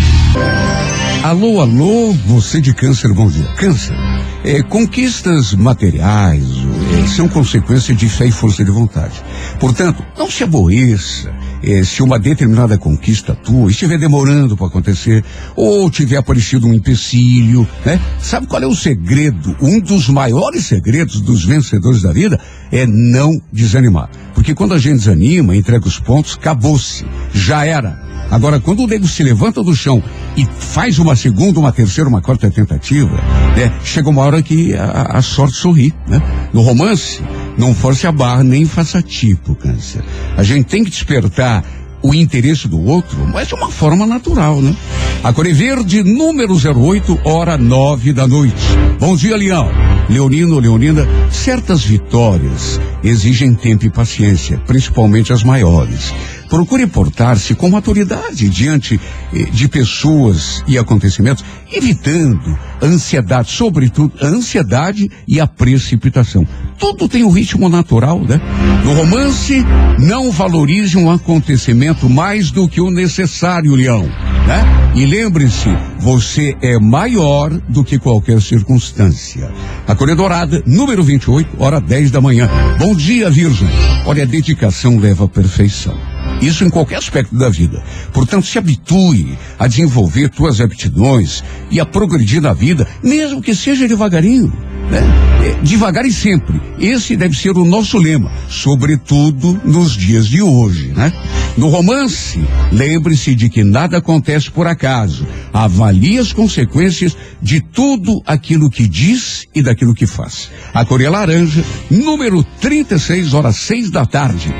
Alô, alô, você de câncer, bom dia. Câncer, é, conquistas materiais é, são consequência de fé e força de vontade. Portanto, não se aborreça é, se uma determinada conquista tua estiver demorando para acontecer ou tiver aparecido um empecilho, né? Sabe qual é o segredo? Um dos maiores segredos dos vencedores da vida é não desanimar. Porque quando a gente desanima, entrega os pontos, acabou-se, já era. Agora, quando o nego se levanta do chão e faz uma segunda, uma terceira, uma quarta tentativa, né, chega uma hora que a, a sorte sorri, né? No romance, não force a barra, nem faça tipo, câncer. A gente tem que despertar o interesse do outro, mas de uma forma natural, né? A cor é verde, número 08, hora nove da noite. Bom dia, Leão. Leonino, Leonina, certas vitórias exigem tempo e paciência, principalmente as maiores. Procure portar-se com maturidade diante eh, de pessoas e acontecimentos, evitando ansiedade, sobretudo a ansiedade e a precipitação. Tudo tem um ritmo natural, né? No romance, não valorize um acontecimento mais do que o necessário, Leão, né? E lembre-se, você é maior do que qualquer circunstância. A cor é dourada, número 28, hora 10 da manhã. Bom dia, Virgem. Olha, a dedicação leva à perfeição. Isso em qualquer aspecto da vida. Portanto, se habitue a desenvolver tuas aptidões e a progredir na vida, mesmo que seja devagarinho, né? É, devagar e sempre. Esse deve ser o nosso lema, sobretudo nos dias de hoje, né? No romance, lembre-se de que nada acontece por acaso. Avalie as consequências de tudo aquilo que diz e daquilo que faz. A cor é laranja, número 36, horas 6 da tarde.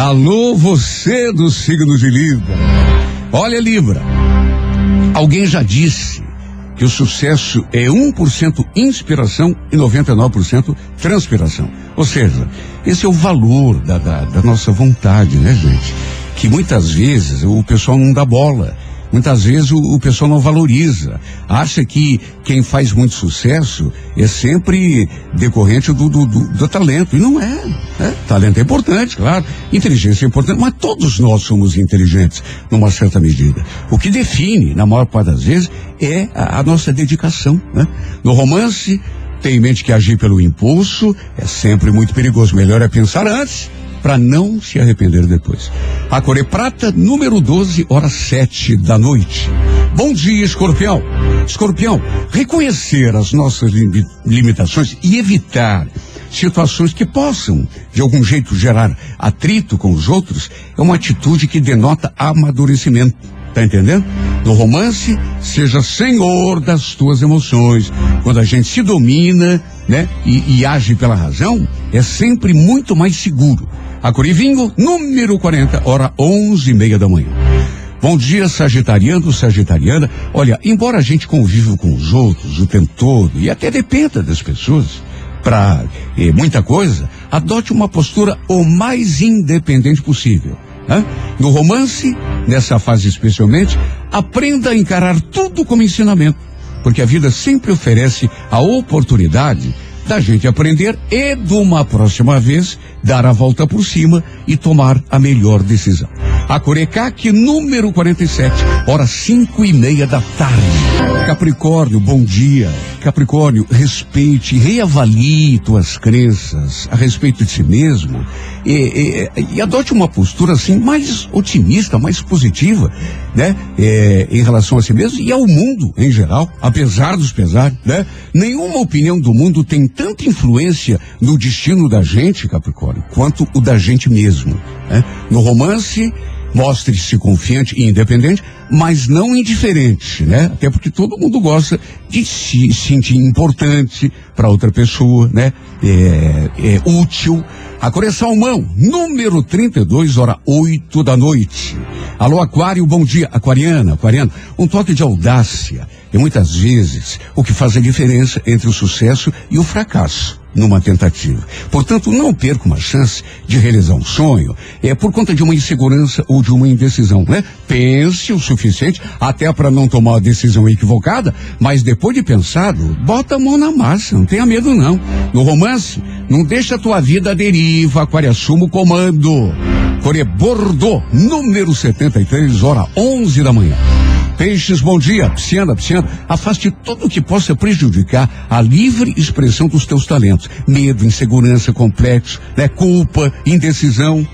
Alô, você do signo de Libra. Olha, Libra. Alguém já disse que o sucesso é 1% inspiração e 99% transpiração. Ou seja, esse é o valor da, da, da nossa vontade, né, gente? Que muitas vezes o pessoal não dá bola. Muitas vezes o, o pessoal não valoriza. Acha que quem faz muito sucesso é sempre decorrente do, do, do- do talento. E não é, né? Talento é importante, claro. Inteligência é importante, mas todos nós somos inteligentes, numa certa medida. O que define, na maior parte das vezes, é a, a nossa dedicação. Né? No romance, tem em mente que agir pelo impulso é sempre muito perigoso. Melhor é pensar antes para não se arrepender depois. A Core Prata, número 12, hora 7 da noite. Bom dia, escorpião. Escorpião, reconhecer as nossas limi- limitações e evitar situações que possam, de algum jeito, gerar atrito com os outros é uma atitude que denota amadurecimento. Tá entendendo? No romance, seja senhor das tuas emoções. Quando a gente se domina, né, e, e age pela razão, é sempre muito mais seguro. A Corivingo, número 40, hora onze e meia da manhã. Bom dia, Sagitariano, Sagitariana. Olha, embora a gente conviva com os outros o tempo todo e até dependa das pessoas para muita coisa, adote uma postura o mais independente possível. No romance, nessa fase especialmente, aprenda a encarar tudo como ensinamento, porque a vida sempre oferece a oportunidade da gente aprender e, de uma próxima vez, dar a volta por cima e tomar a melhor decisão. A Corecac, número 47, hora cinco e meia da tarde. Capricórnio, bom dia. Capricórnio, respeite, reavalie tuas crenças a respeito de si mesmo e, e- e adote uma postura assim mais otimista, mais positiva, né? É, em relação a si mesmo e ao mundo em geral, apesar dos pesares, né? Nenhuma opinião do mundo tem tanta influência no destino da gente, Capricórnio, quanto o da gente mesmo. Né? No romance, mostre-se confiante e independente, mas não indiferente, né? Até porque todo mundo gosta de se sentir importante para outra pessoa, né? É, é útil. A salmão, número 32, hora 8 da noite. Alô, Aquário, bom dia. Aquariana, Aquariano, um toque de audácia é muitas vezes o que faz a diferença entre o sucesso e o fracasso numa tentativa. Portanto, não perca uma chance de realizar um sonho é por conta de uma insegurança ou de uma indecisão, né? Pense o suficiente até para não tomar a decisão equivocada, mas depois de pensado, bota a mão na massa, não tenha medo não. No romance, não deixa a tua vida à deriva, aquário, assuma o comando. Core Bordeaux, número 73, hora 11 da manhã. Peixes, bom dia. Pisciana, pisciana, afaste tudo que possa prejudicar a livre expressão dos teus talentos. Medo, insegurança, complexo, né? culpa, indecisão.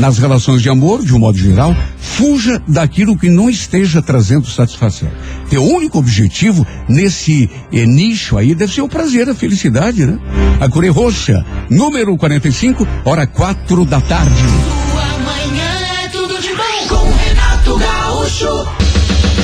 Nas relações de amor, de um modo geral, fuja daquilo que não esteja trazendo satisfação. Teu único objetivo nesse eh, nicho aí deve ser o prazer, a felicidade, né? A Core Roxa, número 45, hora quatro da tarde. Amanhã é tudo de bom com Renato Gaúcho.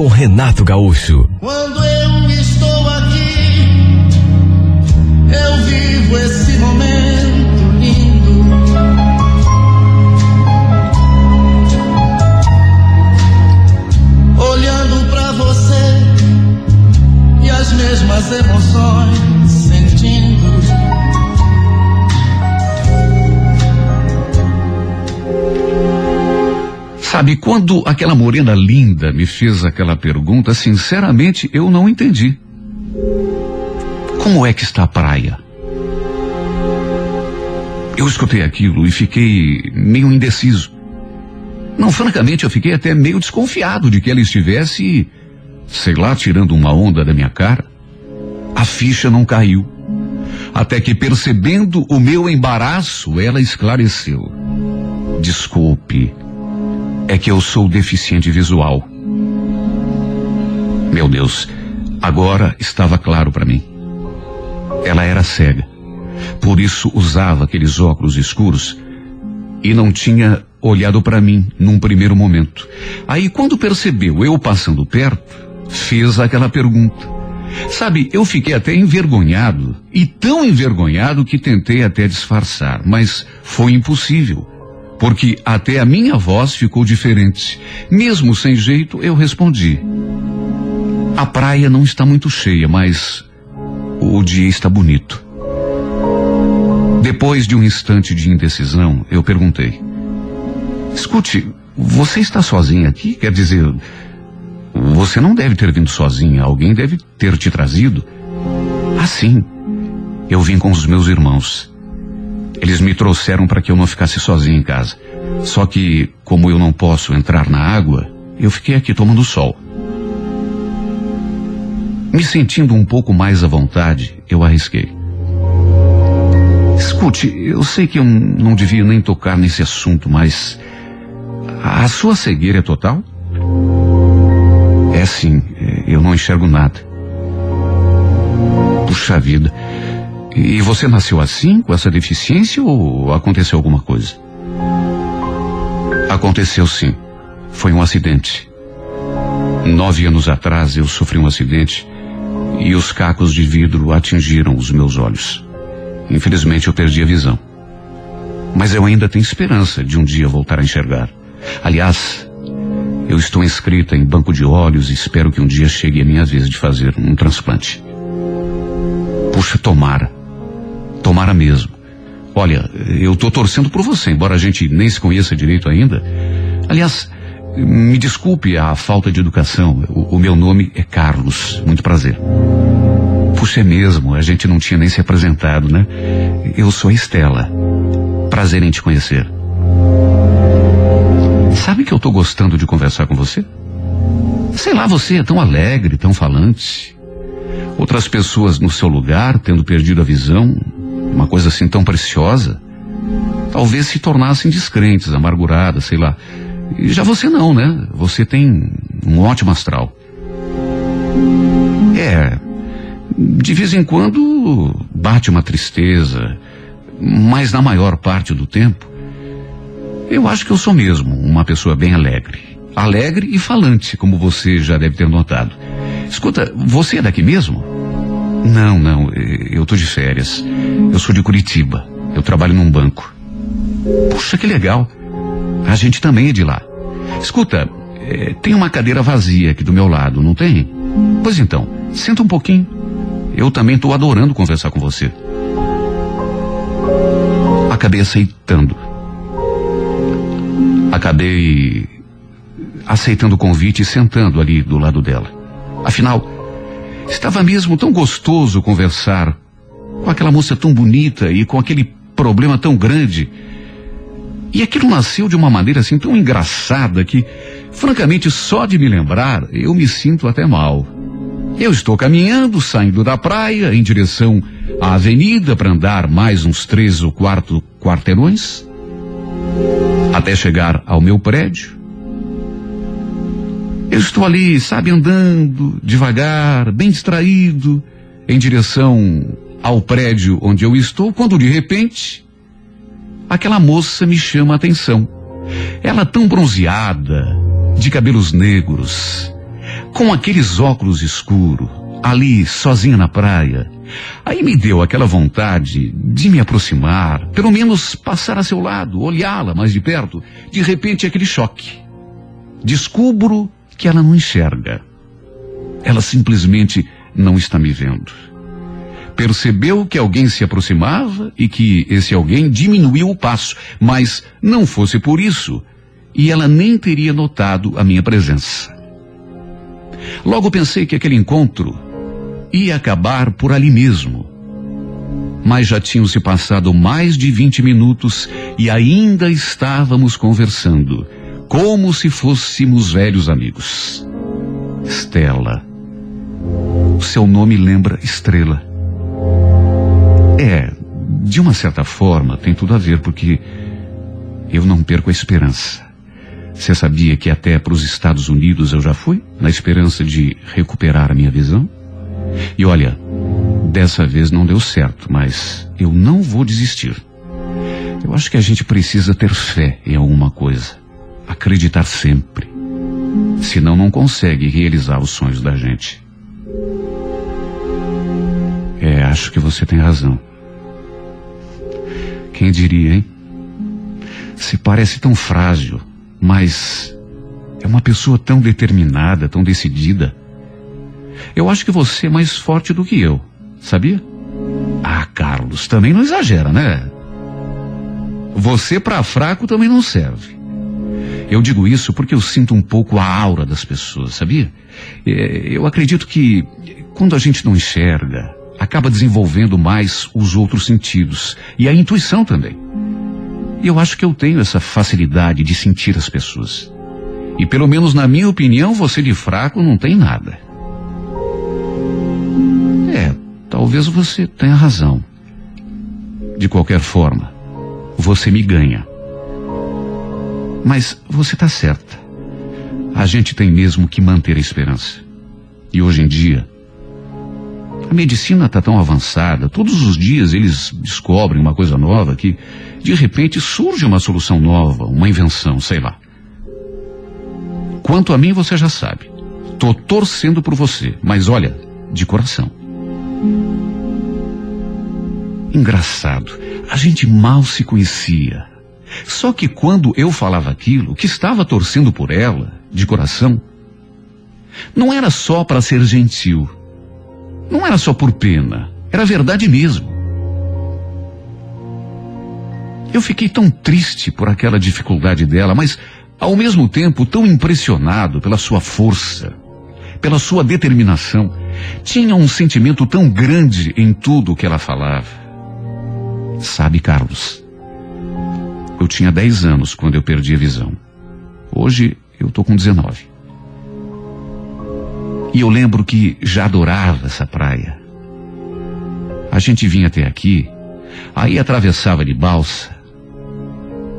com Renato Gaúcho. Quando eu estou aqui, eu vivo esse momento lindo. Olhando pra você e as mesmas emoções Sabe, quando aquela morena linda me fez aquela pergunta, sinceramente eu não entendi. Como é que está a praia? Eu escutei aquilo e fiquei meio indeciso. Não, francamente, eu fiquei até meio desconfiado de que ela estivesse, sei lá, tirando uma onda da minha cara. A ficha não caiu. Até que, percebendo o meu embaraço, ela esclareceu. Desculpe, é que eu sou deficiente visual. Meu Deus, Agora estava claro para mim. Ela era cega. Por isso usava aqueles óculos escuros e não tinha olhado para mim num primeiro momento. Aí, quando percebeu eu passando perto, fez aquela pergunta. Sabe, eu fiquei até envergonhado, e tão envergonhado que tentei até disfarçar, mas foi impossível, porque até a minha voz ficou diferente. Mesmo sem jeito, eu respondi: A praia não está muito cheia, mas o dia está bonito. Depois de um instante de indecisão, eu perguntei: Escute, você está sozinha aqui? Quer dizer, você não deve ter vindo sozinha, alguém deve ter te trazido. Assim, eu vim com os meus irmãos. Eles me trouxeram para que eu não ficasse sozinho em casa. Só que, como eu não posso entrar na água, eu fiquei aqui tomando sol. Me sentindo um pouco mais à vontade, eu arrisquei. Escute, eu sei que eu não devia nem tocar nesse assunto, mas a sua cegueira é total? É sim, eu não enxergo nada. Puxa vida. E você nasceu assim, com essa deficiência, ou aconteceu alguma coisa? Aconteceu sim. Foi um acidente. Nove anos atrás eu sofri um acidente e os cacos de vidro atingiram os meus olhos. Infelizmente eu perdi a visão. Mas eu ainda tenho esperança de um dia voltar a enxergar. Aliás, eu estou inscrita em banco de olhos e espero que um dia chegue a minha vez de fazer um transplante. Puxa, tomara. Tomara mesmo. Olha, eu estou torcendo por você, embora a gente nem se conheça direito ainda. Aliás, me desculpe a falta de educação. O, o meu nome é Carlos. Muito prazer. Puxa, é mesmo, a gente não tinha nem se apresentado, né? Eu sou a Estela. Prazer em te conhecer. Sabe que eu tô gostando de conversar com você? Sei lá, você é tão alegre, tão falante. Outras pessoas no seu lugar, tendo perdido a visão, uma coisa assim tão preciosa, talvez se tornassem descrentes, amarguradas, sei lá. E já você não, né? Você tem um ótimo astral. É, de vez em quando bate uma tristeza, mas na maior parte do tempo, eu acho que eu sou mesmo uma pessoa bem alegre. Alegre e falante, como você já deve ter notado. Escuta, você é daqui mesmo? Não, não, eu tô de férias. Eu sou de Curitiba. Eu trabalho num banco. Puxa, que legal. A gente também é de lá. Escuta, é, tem uma cadeira vazia aqui do meu lado, não tem? Pois então, senta um pouquinho. Eu também estou adorando conversar com você. Acabei aceitando. Acabei aceitando o convite e sentando ali do lado dela. Afinal, estava mesmo tão gostoso conversar com aquela moça tão bonita e com aquele problema tão grande. E aquilo nasceu de uma maneira assim tão engraçada que, francamente, só de me lembrar, eu me sinto até mal. Eu estou caminhando, saindo da praia, em direção à avenida para andar mais uns três ou quatro quarteirões, até chegar ao meu prédio. Eu estou ali, sabe, andando devagar, bem distraído, em direção ao prédio onde eu estou, quando de repente aquela moça me chama a atenção. Ela tão bronzeada, de cabelos negros, com aqueles óculos escuros, ali sozinha na praia. Aí me deu aquela vontade de me aproximar, pelo menos passar a seu lado, olhá-la mais de perto. De repente, aquele choque. Descubro que ela não enxerga. Ela simplesmente não está me vendo. Percebeu que alguém se aproximava e que esse alguém diminuiu o passo, mas não fosse por isso, e ela nem teria notado a minha presença. Logo pensei que aquele encontro ia acabar por ali mesmo. Mas já tinham se passado mais de 20 minutos e ainda estávamos conversando, como se fôssemos velhos amigos. Estela. O seu nome lembra estrela. É, de uma certa forma, tem tudo a ver, porque eu não perco a esperança. Você sabia que até para os Estados Unidos eu já fui, na esperança de recuperar a minha visão? E olha, dessa vez não deu certo, mas eu não vou desistir. Eu acho que a gente precisa ter fé em alguma coisa. Acreditar sempre. Senão não consegue realizar os sonhos da gente. É, acho que você tem razão. Quem diria, hein? Se parece tão frágil, mas é uma pessoa tão determinada, tão decidida. Eu acho que você é mais forte do que eu, sabia? Ah, Carlos, também não exagera, né? Você para fraco também não serve. Eu digo isso porque eu sinto um pouco a aura das pessoas, sabia? É, eu acredito que quando a gente não enxerga, acaba desenvolvendo mais os outros sentidos e a intuição também. E eu acho que eu tenho essa facilidade de sentir as pessoas. E pelo menos na minha opinião, você de fraco não tem nada. É, talvez você tenha razão. De qualquer forma, você me ganha. Mas você está certa. A gente tem mesmo que manter a esperança. E hoje em dia, a medicina está tão avançada, todos os dias eles descobrem uma coisa nova que, de repente, surge uma solução nova, uma invenção, sei lá. Quanto a mim, você já sabe. Tô torcendo por você, mas olha, de coração. Engraçado, a gente mal se conhecia. Só que quando eu falava aquilo, que estava torcendo por ela, de coração, não era só para ser gentil. Não era só por pena. Era verdade mesmo. Eu fiquei tão triste por aquela dificuldade dela, mas ao mesmo tempo tão impressionado pela sua força, pela sua determinação. Tinha um sentimento tão grande em tudo o que ela falava. Sabe, Carlos, eu tinha 10 anos quando eu perdi a visão. Hoje eu tô com 19. E eu lembro que já adorava essa praia. A gente vinha até aqui, aí atravessava de balsa.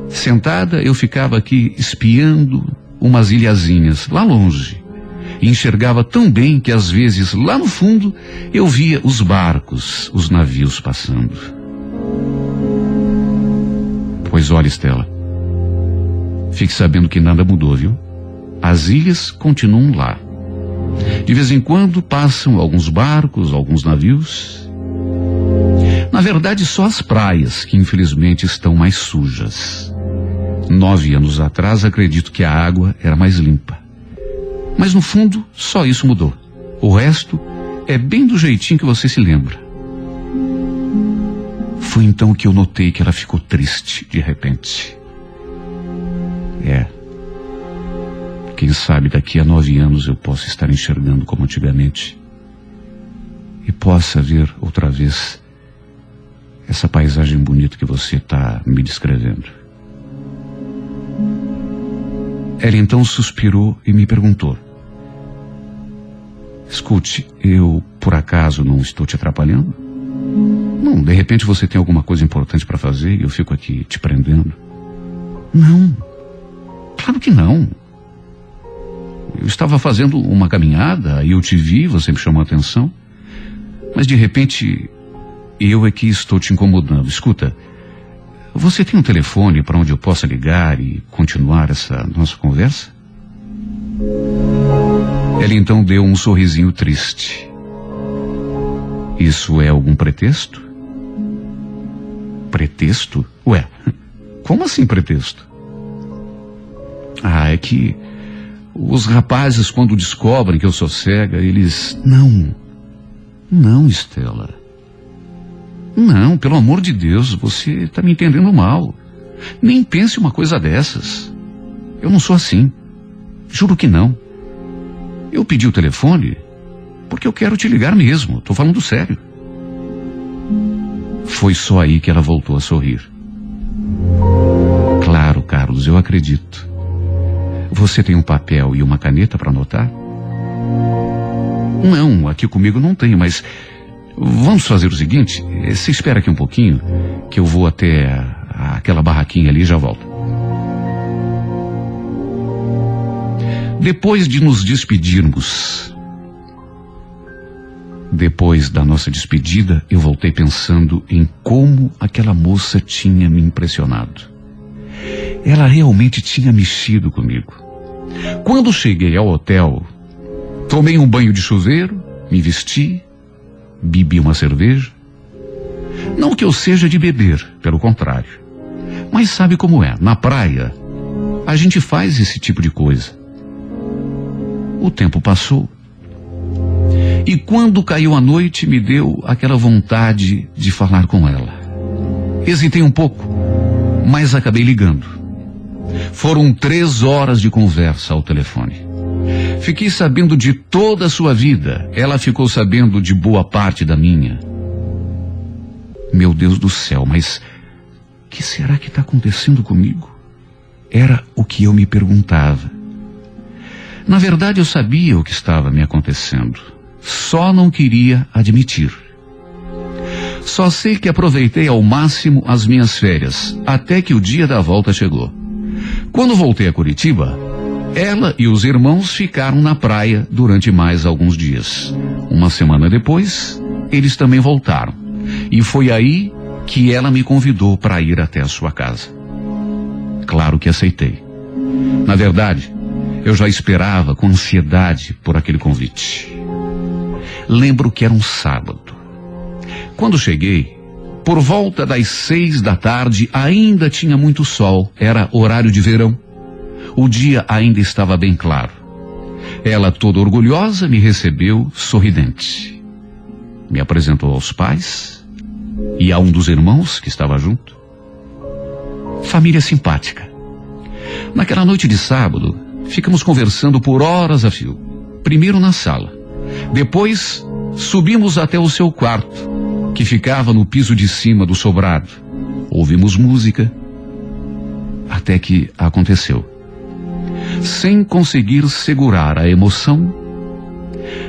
Sentada, eu ficava aqui espiando umas ilhazinhas lá longe. E enxergava tão bem que às vezes, lá no fundo, eu via os barcos, os navios passando. Pois olha, Estela. Fique sabendo que nada mudou, viu? As ilhas continuam lá. De vez em quando passam alguns barcos, alguns navios. Na verdade, só as praias que infelizmente estão mais sujas. Nove anos atrás, acredito que a água era mais limpa. Mas no fundo, só isso mudou. O resto é bem do jeitinho que você se lembra. Foi então que eu notei que ela ficou triste de repente. É. Quem sabe daqui a nove anos eu possa estar enxergando como antigamente e possa ver outra vez essa paisagem bonita que você está me descrevendo. Ela então suspirou e me perguntou: Escute, eu por acaso não estou te atrapalhando? Não, de repente você tem alguma coisa importante para fazer e eu fico aqui te prendendo. Não, claro que não. Eu estava fazendo uma caminhada e eu te vi, você me chamou a atenção. Mas de repente, eu é que estou te incomodando. Escuta, você tem um telefone para onde eu possa ligar e continuar essa nossa conversa? Ela então deu um sorrisinho triste. Isso é algum pretexto? Pretexto? Ué, como assim pretexto? Ah, é que os rapazes, quando descobrem que eu sou cega, eles. Não. Não, Estela. Não, pelo amor de Deus, você está me entendendo mal. Nem pense uma coisa dessas. Eu não sou assim. Juro que não. Eu pedi o telefone porque eu quero te ligar mesmo. Estou falando sério. Foi só aí que ela voltou a sorrir. Claro, Carlos, eu acredito. Você tem um papel e uma caneta para anotar? Não, aqui comigo não tem, mas vamos fazer o seguinte: se espera aqui um pouquinho, que eu vou até a- aquela barraquinha ali e já volto. Depois de nos despedirmos, Depois da nossa despedida, eu voltei pensando em como aquela moça tinha me impressionado. Ela realmente tinha mexido comigo. Quando cheguei ao hotel, tomei um banho de chuveiro, me vesti, bebi uma cerveja. Não que eu seja de beber, pelo contrário. Mas sabe como é? Na praia, a gente faz esse tipo de coisa. O tempo passou. E quando caiu a noite, me deu aquela vontade de falar com ela. Hesitei um pouco, mas acabei ligando. Foram três horas de conversa ao telefone. Fiquei sabendo de toda a sua vida. Ela ficou sabendo de boa parte da minha. Meu Deus do céu, mas o que será que está acontecendo comigo? Era o que eu me perguntava. Na verdade, eu sabia o que estava me acontecendo. Só não queria admitir. Só sei que aproveitei ao máximo as minhas férias, até que o dia da volta chegou. Quando voltei a Curitiba, ela e os irmãos ficaram na praia durante mais alguns dias. Uma semana depois, eles também voltaram. E foi aí que ela me convidou para ir até a sua casa. Claro que aceitei. Na verdade, eu já esperava com ansiedade por aquele convite. Lembro que era um sábado. Quando cheguei, por volta das seis da tarde, ainda tinha muito sol, era horário de verão. O dia ainda estava bem claro. Ela, toda orgulhosa, me recebeu sorridente. Me apresentou aos pais e a um dos irmãos que estava junto. Família simpática. Naquela noite de sábado, ficamos conversando por horas a fio. Primeiro na sala. Depois, subimos até o seu quarto, que ficava no piso de cima do sobrado. Ouvimos música. Até que aconteceu. Sem conseguir segurar a emoção,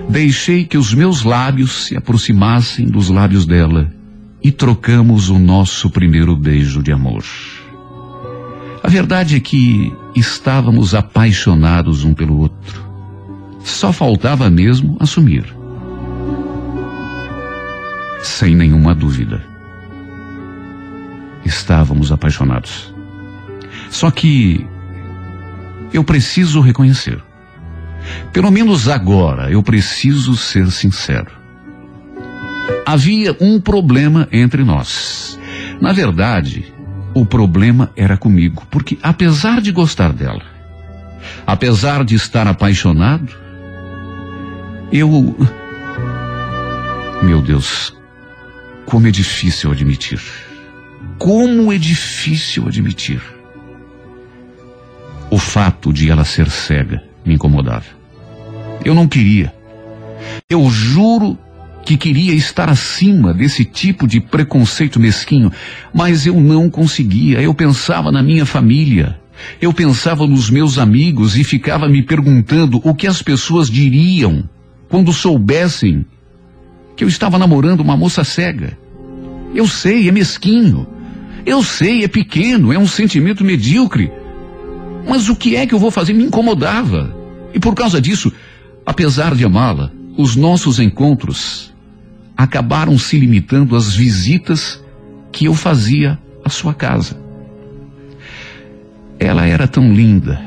deixei que os meus lábios se aproximassem dos lábios dela e trocamos o nosso primeiro beijo de amor. A verdade é que estávamos apaixonados um pelo outro. Só faltava mesmo assumir. Sem nenhuma dúvida. Estávamos apaixonados. Só que eu preciso reconhecer. Pelo menos agora eu preciso ser sincero. Havia um problema entre nós. Na verdade, o problema era comigo, porque apesar de gostar dela, apesar de estar apaixonado, eu. Meu Deus, como é difícil admitir. Como é difícil admitir. O fato de ela ser cega me incomodava. Eu não queria. Eu juro que queria estar acima desse tipo de preconceito mesquinho, mas eu não conseguia. Eu pensava na minha família. Eu pensava nos meus amigos e ficava me perguntando o que as pessoas diriam quando soubessem que eu estava namorando uma moça cega. Eu sei, é mesquinho. Eu sei, é pequeno, é um sentimento medíocre. Mas o que é que eu vou fazer? Me incomodava. E por causa disso, apesar de amá-la, os nossos encontros acabaram se limitando às visitas que eu fazia à sua casa. Ela era tão linda.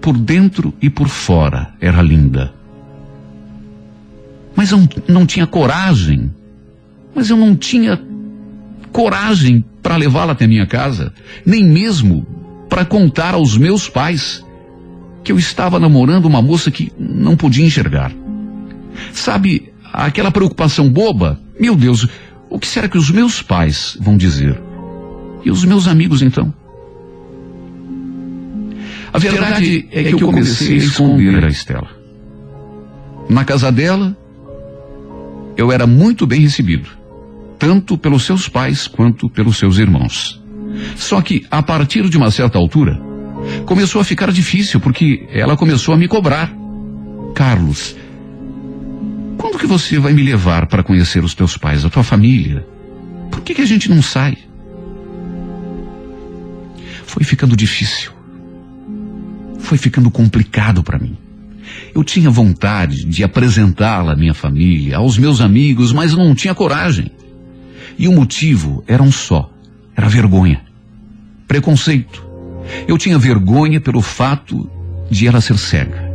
Por dentro e por fora era linda. Mas eu não tinha coragem. Mas eu não tinha coragem para levá-la até minha casa, nem mesmo para contar aos meus pais que eu estava namorando uma moça que não podia enxergar. Sabe, aquela preocupação boba? Meu Deus, o que será que os meus pais vão dizer? E os meus amigos então? A verdade é que eu comecei a esconder a Estela. Na casa dela, eu era muito bem recebido, tanto pelos seus pais quanto pelos seus irmãos. Só que, a partir de uma certa altura, começou a ficar difícil porque ela começou a me cobrar. Carlos, quando que você vai me levar para conhecer os teus pais, a tua família? Por que, que a gente não sai? Foi ficando difícil. Foi ficando complicado para mim. Eu tinha vontade de apresentá-la à minha família, aos meus amigos, mas não tinha coragem. E o motivo era um só: era vergonha, preconceito. Eu tinha vergonha pelo fato de ela ser cega.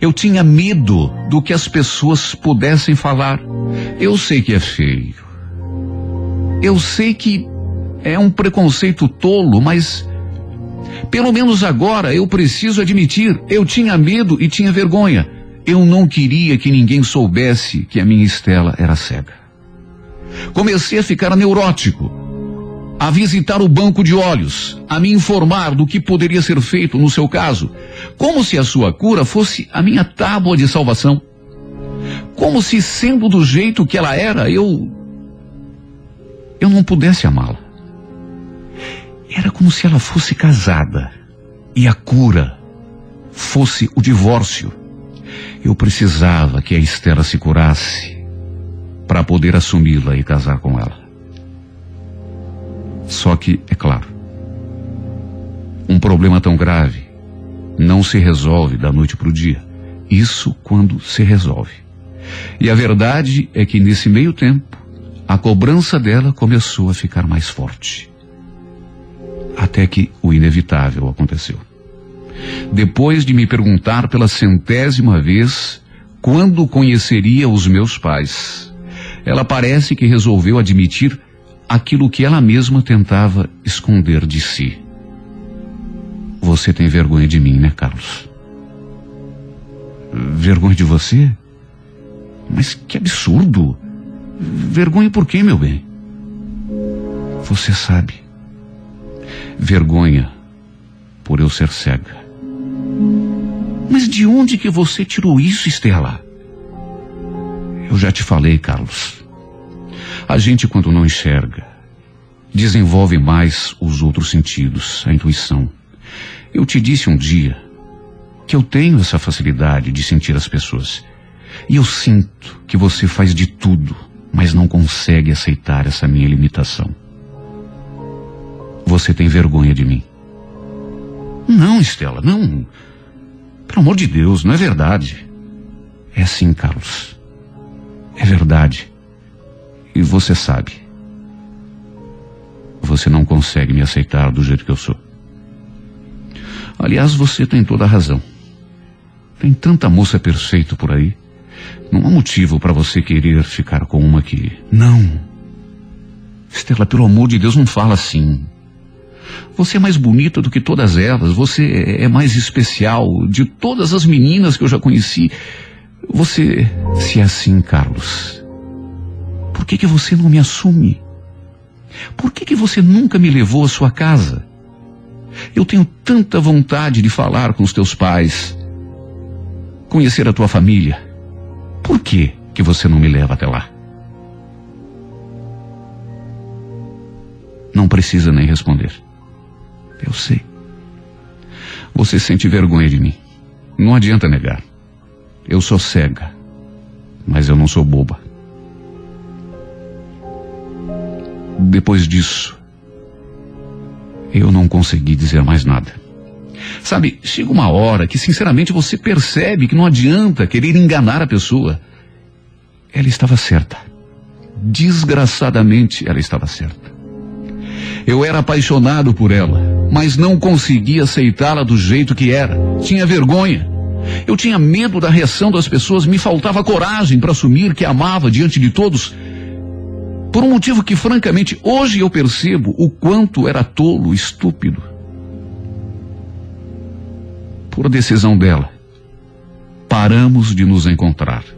Eu tinha medo do que as pessoas pudessem falar. Eu sei que é feio. Eu sei que é um preconceito tolo, mas pelo menos agora eu preciso admitir, eu tinha medo e tinha vergonha. Eu não queria que ninguém soubesse que a minha Estela era cega. Comecei a ficar neurótico, a visitar o banco de olhos, a me informar do que poderia ser feito no seu caso, como se a sua cura fosse a minha tábua de salvação. Como se, sendo do jeito que ela era, eu. eu não pudesse amá-la. Era como se ela fosse casada e a cura fosse o divórcio. Eu precisava que a Estela se curasse para poder assumi-la e casar com ela. Só que, é claro, um problema tão grave não se resolve da noite para o dia. Isso quando se resolve. E a verdade é que nesse meio tempo, a cobrança dela começou a ficar mais forte. Até que o inevitável aconteceu. Depois de me perguntar pela centésima vez quando conheceria os meus pais, ela parece que resolveu admitir aquilo que ela mesma tentava esconder de si. Você tem vergonha de mim, né, Carlos? Vergonha de você? Mas que absurdo! Vergonha por quê, meu bem? Você sabe. Vergonha por eu ser cega. Mas de onde que você tirou isso, Estela? Eu já te falei, Carlos. A gente, quando não enxerga, desenvolve mais os outros sentidos, a intuição. Eu te disse um dia que eu tenho essa facilidade de sentir as pessoas. E eu sinto que você faz de tudo, mas não consegue aceitar essa minha limitação. Você tem vergonha de mim. Não, Estela, não. Pelo amor de Deus, não é verdade. É sim, Carlos. É verdade. E você sabe. Você não consegue me aceitar do jeito que eu sou. Aliás, você tem toda a razão. Tem tanta moça perfeita por aí. Não há motivo para você querer ficar com uma que. Não. Estela, pelo amor de Deus, não fala assim. Você é mais bonita do que todas elas. Você é mais especial de todas as meninas que eu já conheci. Você, se é assim, Carlos, por que que você não me assume? Por que que você nunca me levou à sua casa? Eu tenho tanta vontade de falar com os teus pais, conhecer a tua família. Por que que você não me leva até lá? Não precisa nem responder. Eu sei. Você sente vergonha de mim. Não adianta negar. Eu sou cega, mas eu não sou boba. Depois disso, eu não consegui dizer mais nada. Sabe, chega uma hora que sinceramente você percebe que não adianta querer enganar a pessoa. Ela estava certa. Desgraçadamente, ela estava certa. Eu era apaixonado por ela, mas não conseguia aceitá-la do jeito que era. Tinha vergonha. Eu tinha medo da reação das pessoas, me faltava coragem para assumir que amava diante de todos. Por um motivo que, francamente, hoje eu percebo o quanto era tolo, estúpido. Por decisão dela, paramos de nos encontrar.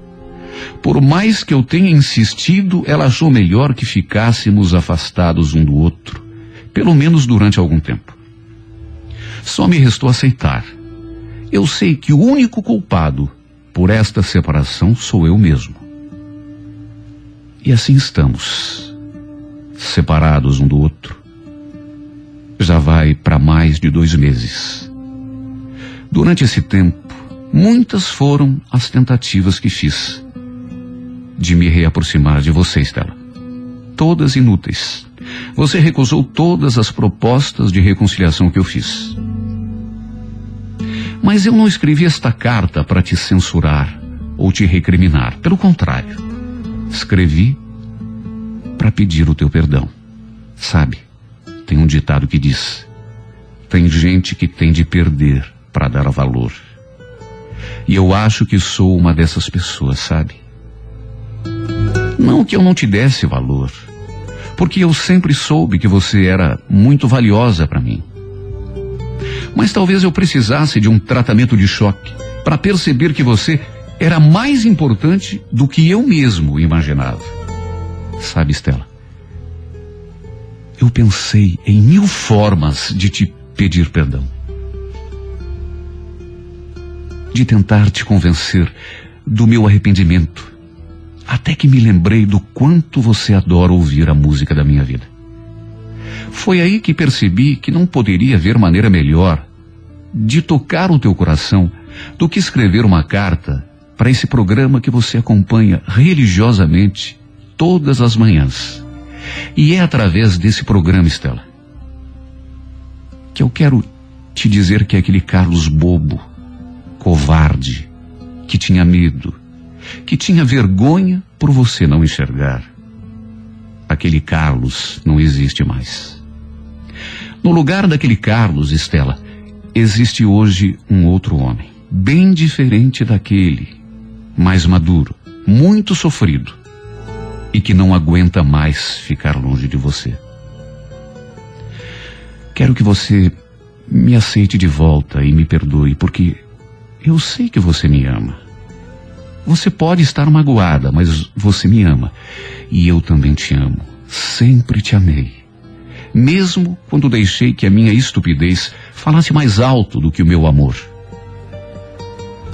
Por mais que eu tenha insistido, ela achou melhor que ficássemos afastados um do outro, pelo menos durante algum tempo. Só me restou aceitar. Eu sei que o único culpado por esta separação sou eu mesmo. E assim estamos, separados um do outro. Já vai para mais de dois meses. Durante esse tempo, muitas foram as tentativas que fiz de me reaproximar de você, Stella. Todas inúteis. Você recusou todas as propostas de reconciliação que eu fiz. Mas eu não escrevi esta carta para te censurar ou te recriminar. Pelo contrário, escrevi para pedir o teu perdão. Sabe, tem um ditado que diz: tem gente que tem de perder para dar valor. E eu acho que sou uma dessas pessoas, sabe? Não que eu não te desse valor, porque eu sempre soube que você era muito valiosa para mim. Mas talvez eu precisasse de um tratamento de choque para perceber que você era mais importante do que eu mesmo imaginava. Sabe, Stella? Eu pensei em mil formas de te pedir perdão. De tentar te convencer do meu arrependimento. Até que me lembrei do quanto você adora ouvir a música da minha vida. Foi aí que percebi que não poderia haver maneira melhor de tocar o teu coração do que escrever uma carta para esse programa que você acompanha religiosamente todas as manhãs. E é através desse programa, Estela, que eu quero te dizer que é aquele Carlos bobo, covarde, que tinha medo, que tinha vergonha por você não enxergar. Aquele Carlos não existe mais. No lugar daquele Carlos, Estela, existe hoje um outro homem, bem diferente daquele, mais maduro, muito sofrido e que não aguenta mais ficar longe de você. Quero que você me aceite de volta e me perdoe, porque eu sei que você me ama. Você pode estar magoada, mas você me ama. E eu também te amo. Sempre te amei. Mesmo quando deixei que a minha estupidez falasse mais alto do que o meu amor.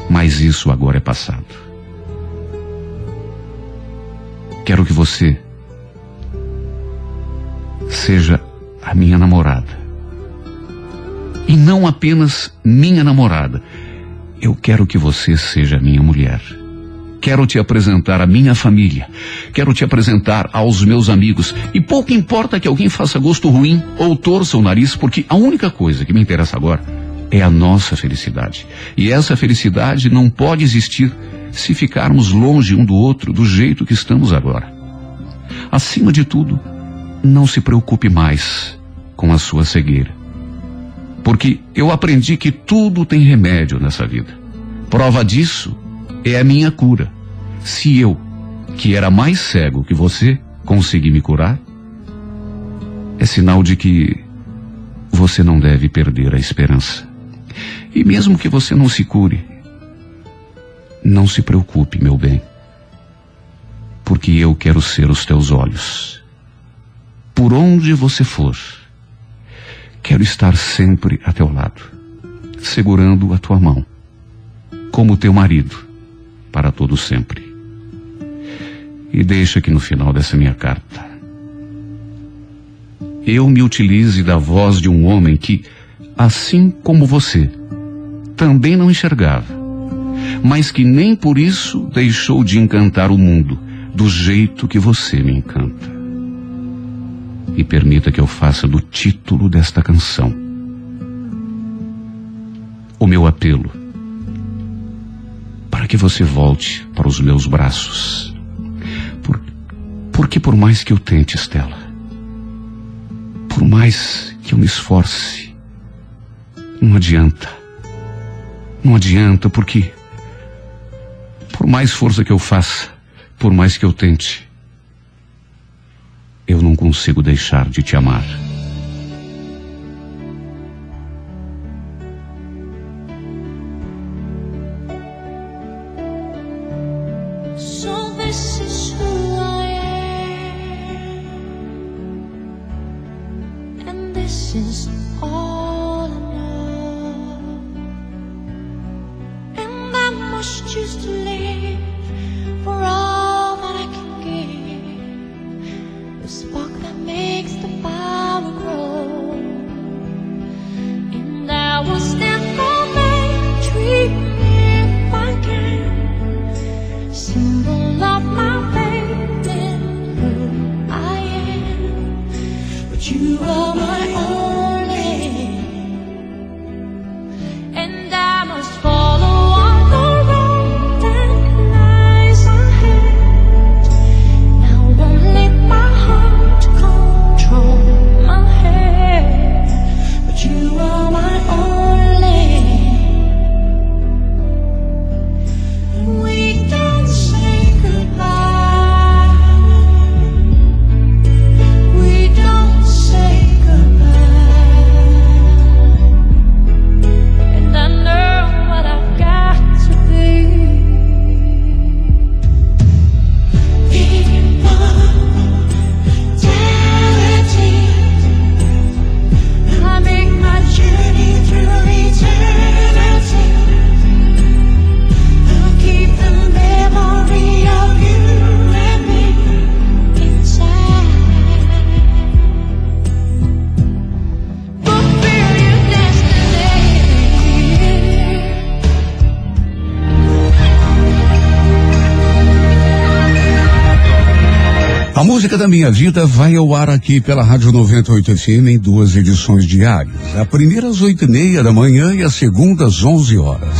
Mas isso agora é passado. Quero que você seja a minha namorada. E não apenas minha namorada. Eu quero que você seja minha mulher. Quero te apresentar à minha família. Quero te apresentar aos meus amigos. E pouco importa que alguém faça gosto ruim ou torça o nariz, porque a única coisa que me interessa agora é a nossa felicidade. E essa felicidade não pode existir se ficarmos longe um do outro do jeito que estamos agora. Acima de tudo, não se preocupe mais com a sua cegueira. Porque eu aprendi que tudo tem remédio nessa vida. Prova disso é a minha cura. Se eu, que era mais cego que você, consegui me curar, é sinal de que você não deve perder a esperança. E mesmo que você não se cure, não se preocupe, meu bem, porque eu quero ser os teus olhos. Por onde você for, quero estar sempre a teu lado, segurando a tua mão, como teu marido, para todo sempre. E deixa que no final dessa minha carta, eu me utilize da voz de um homem que, assim como você, também não enxergava, mas que nem por isso deixou de encantar o mundo do jeito que você me encanta. E permita que eu faça do título desta canção o meu apelo para que você volte para os meus braços. Por, porque por mais que eu tente, Estela, por mais que eu me esforce, não adianta. Não adianta, porque por mais força que eu faça, por mais que eu tente, eu não consigo deixar de te amar. 现实。Da minha vida vai ao ar aqui pela Rádio 98 FM em duas edições diárias. A primeira às oito e meia da manhã e a segunda às onze horas.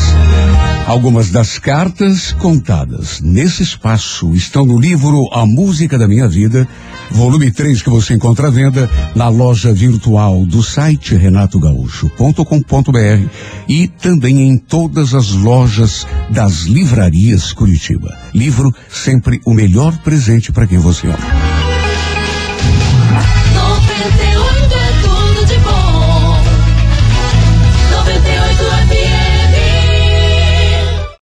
Algumas das cartas contadas nesse espaço estão no livro A Música da Minha Vida, volume 3 que você encontra à venda na loja virtual do site renatogaúcho.com.br e também em todas as lojas das livrarias Curitiba. Livro sempre o melhor presente para quem você ama. 98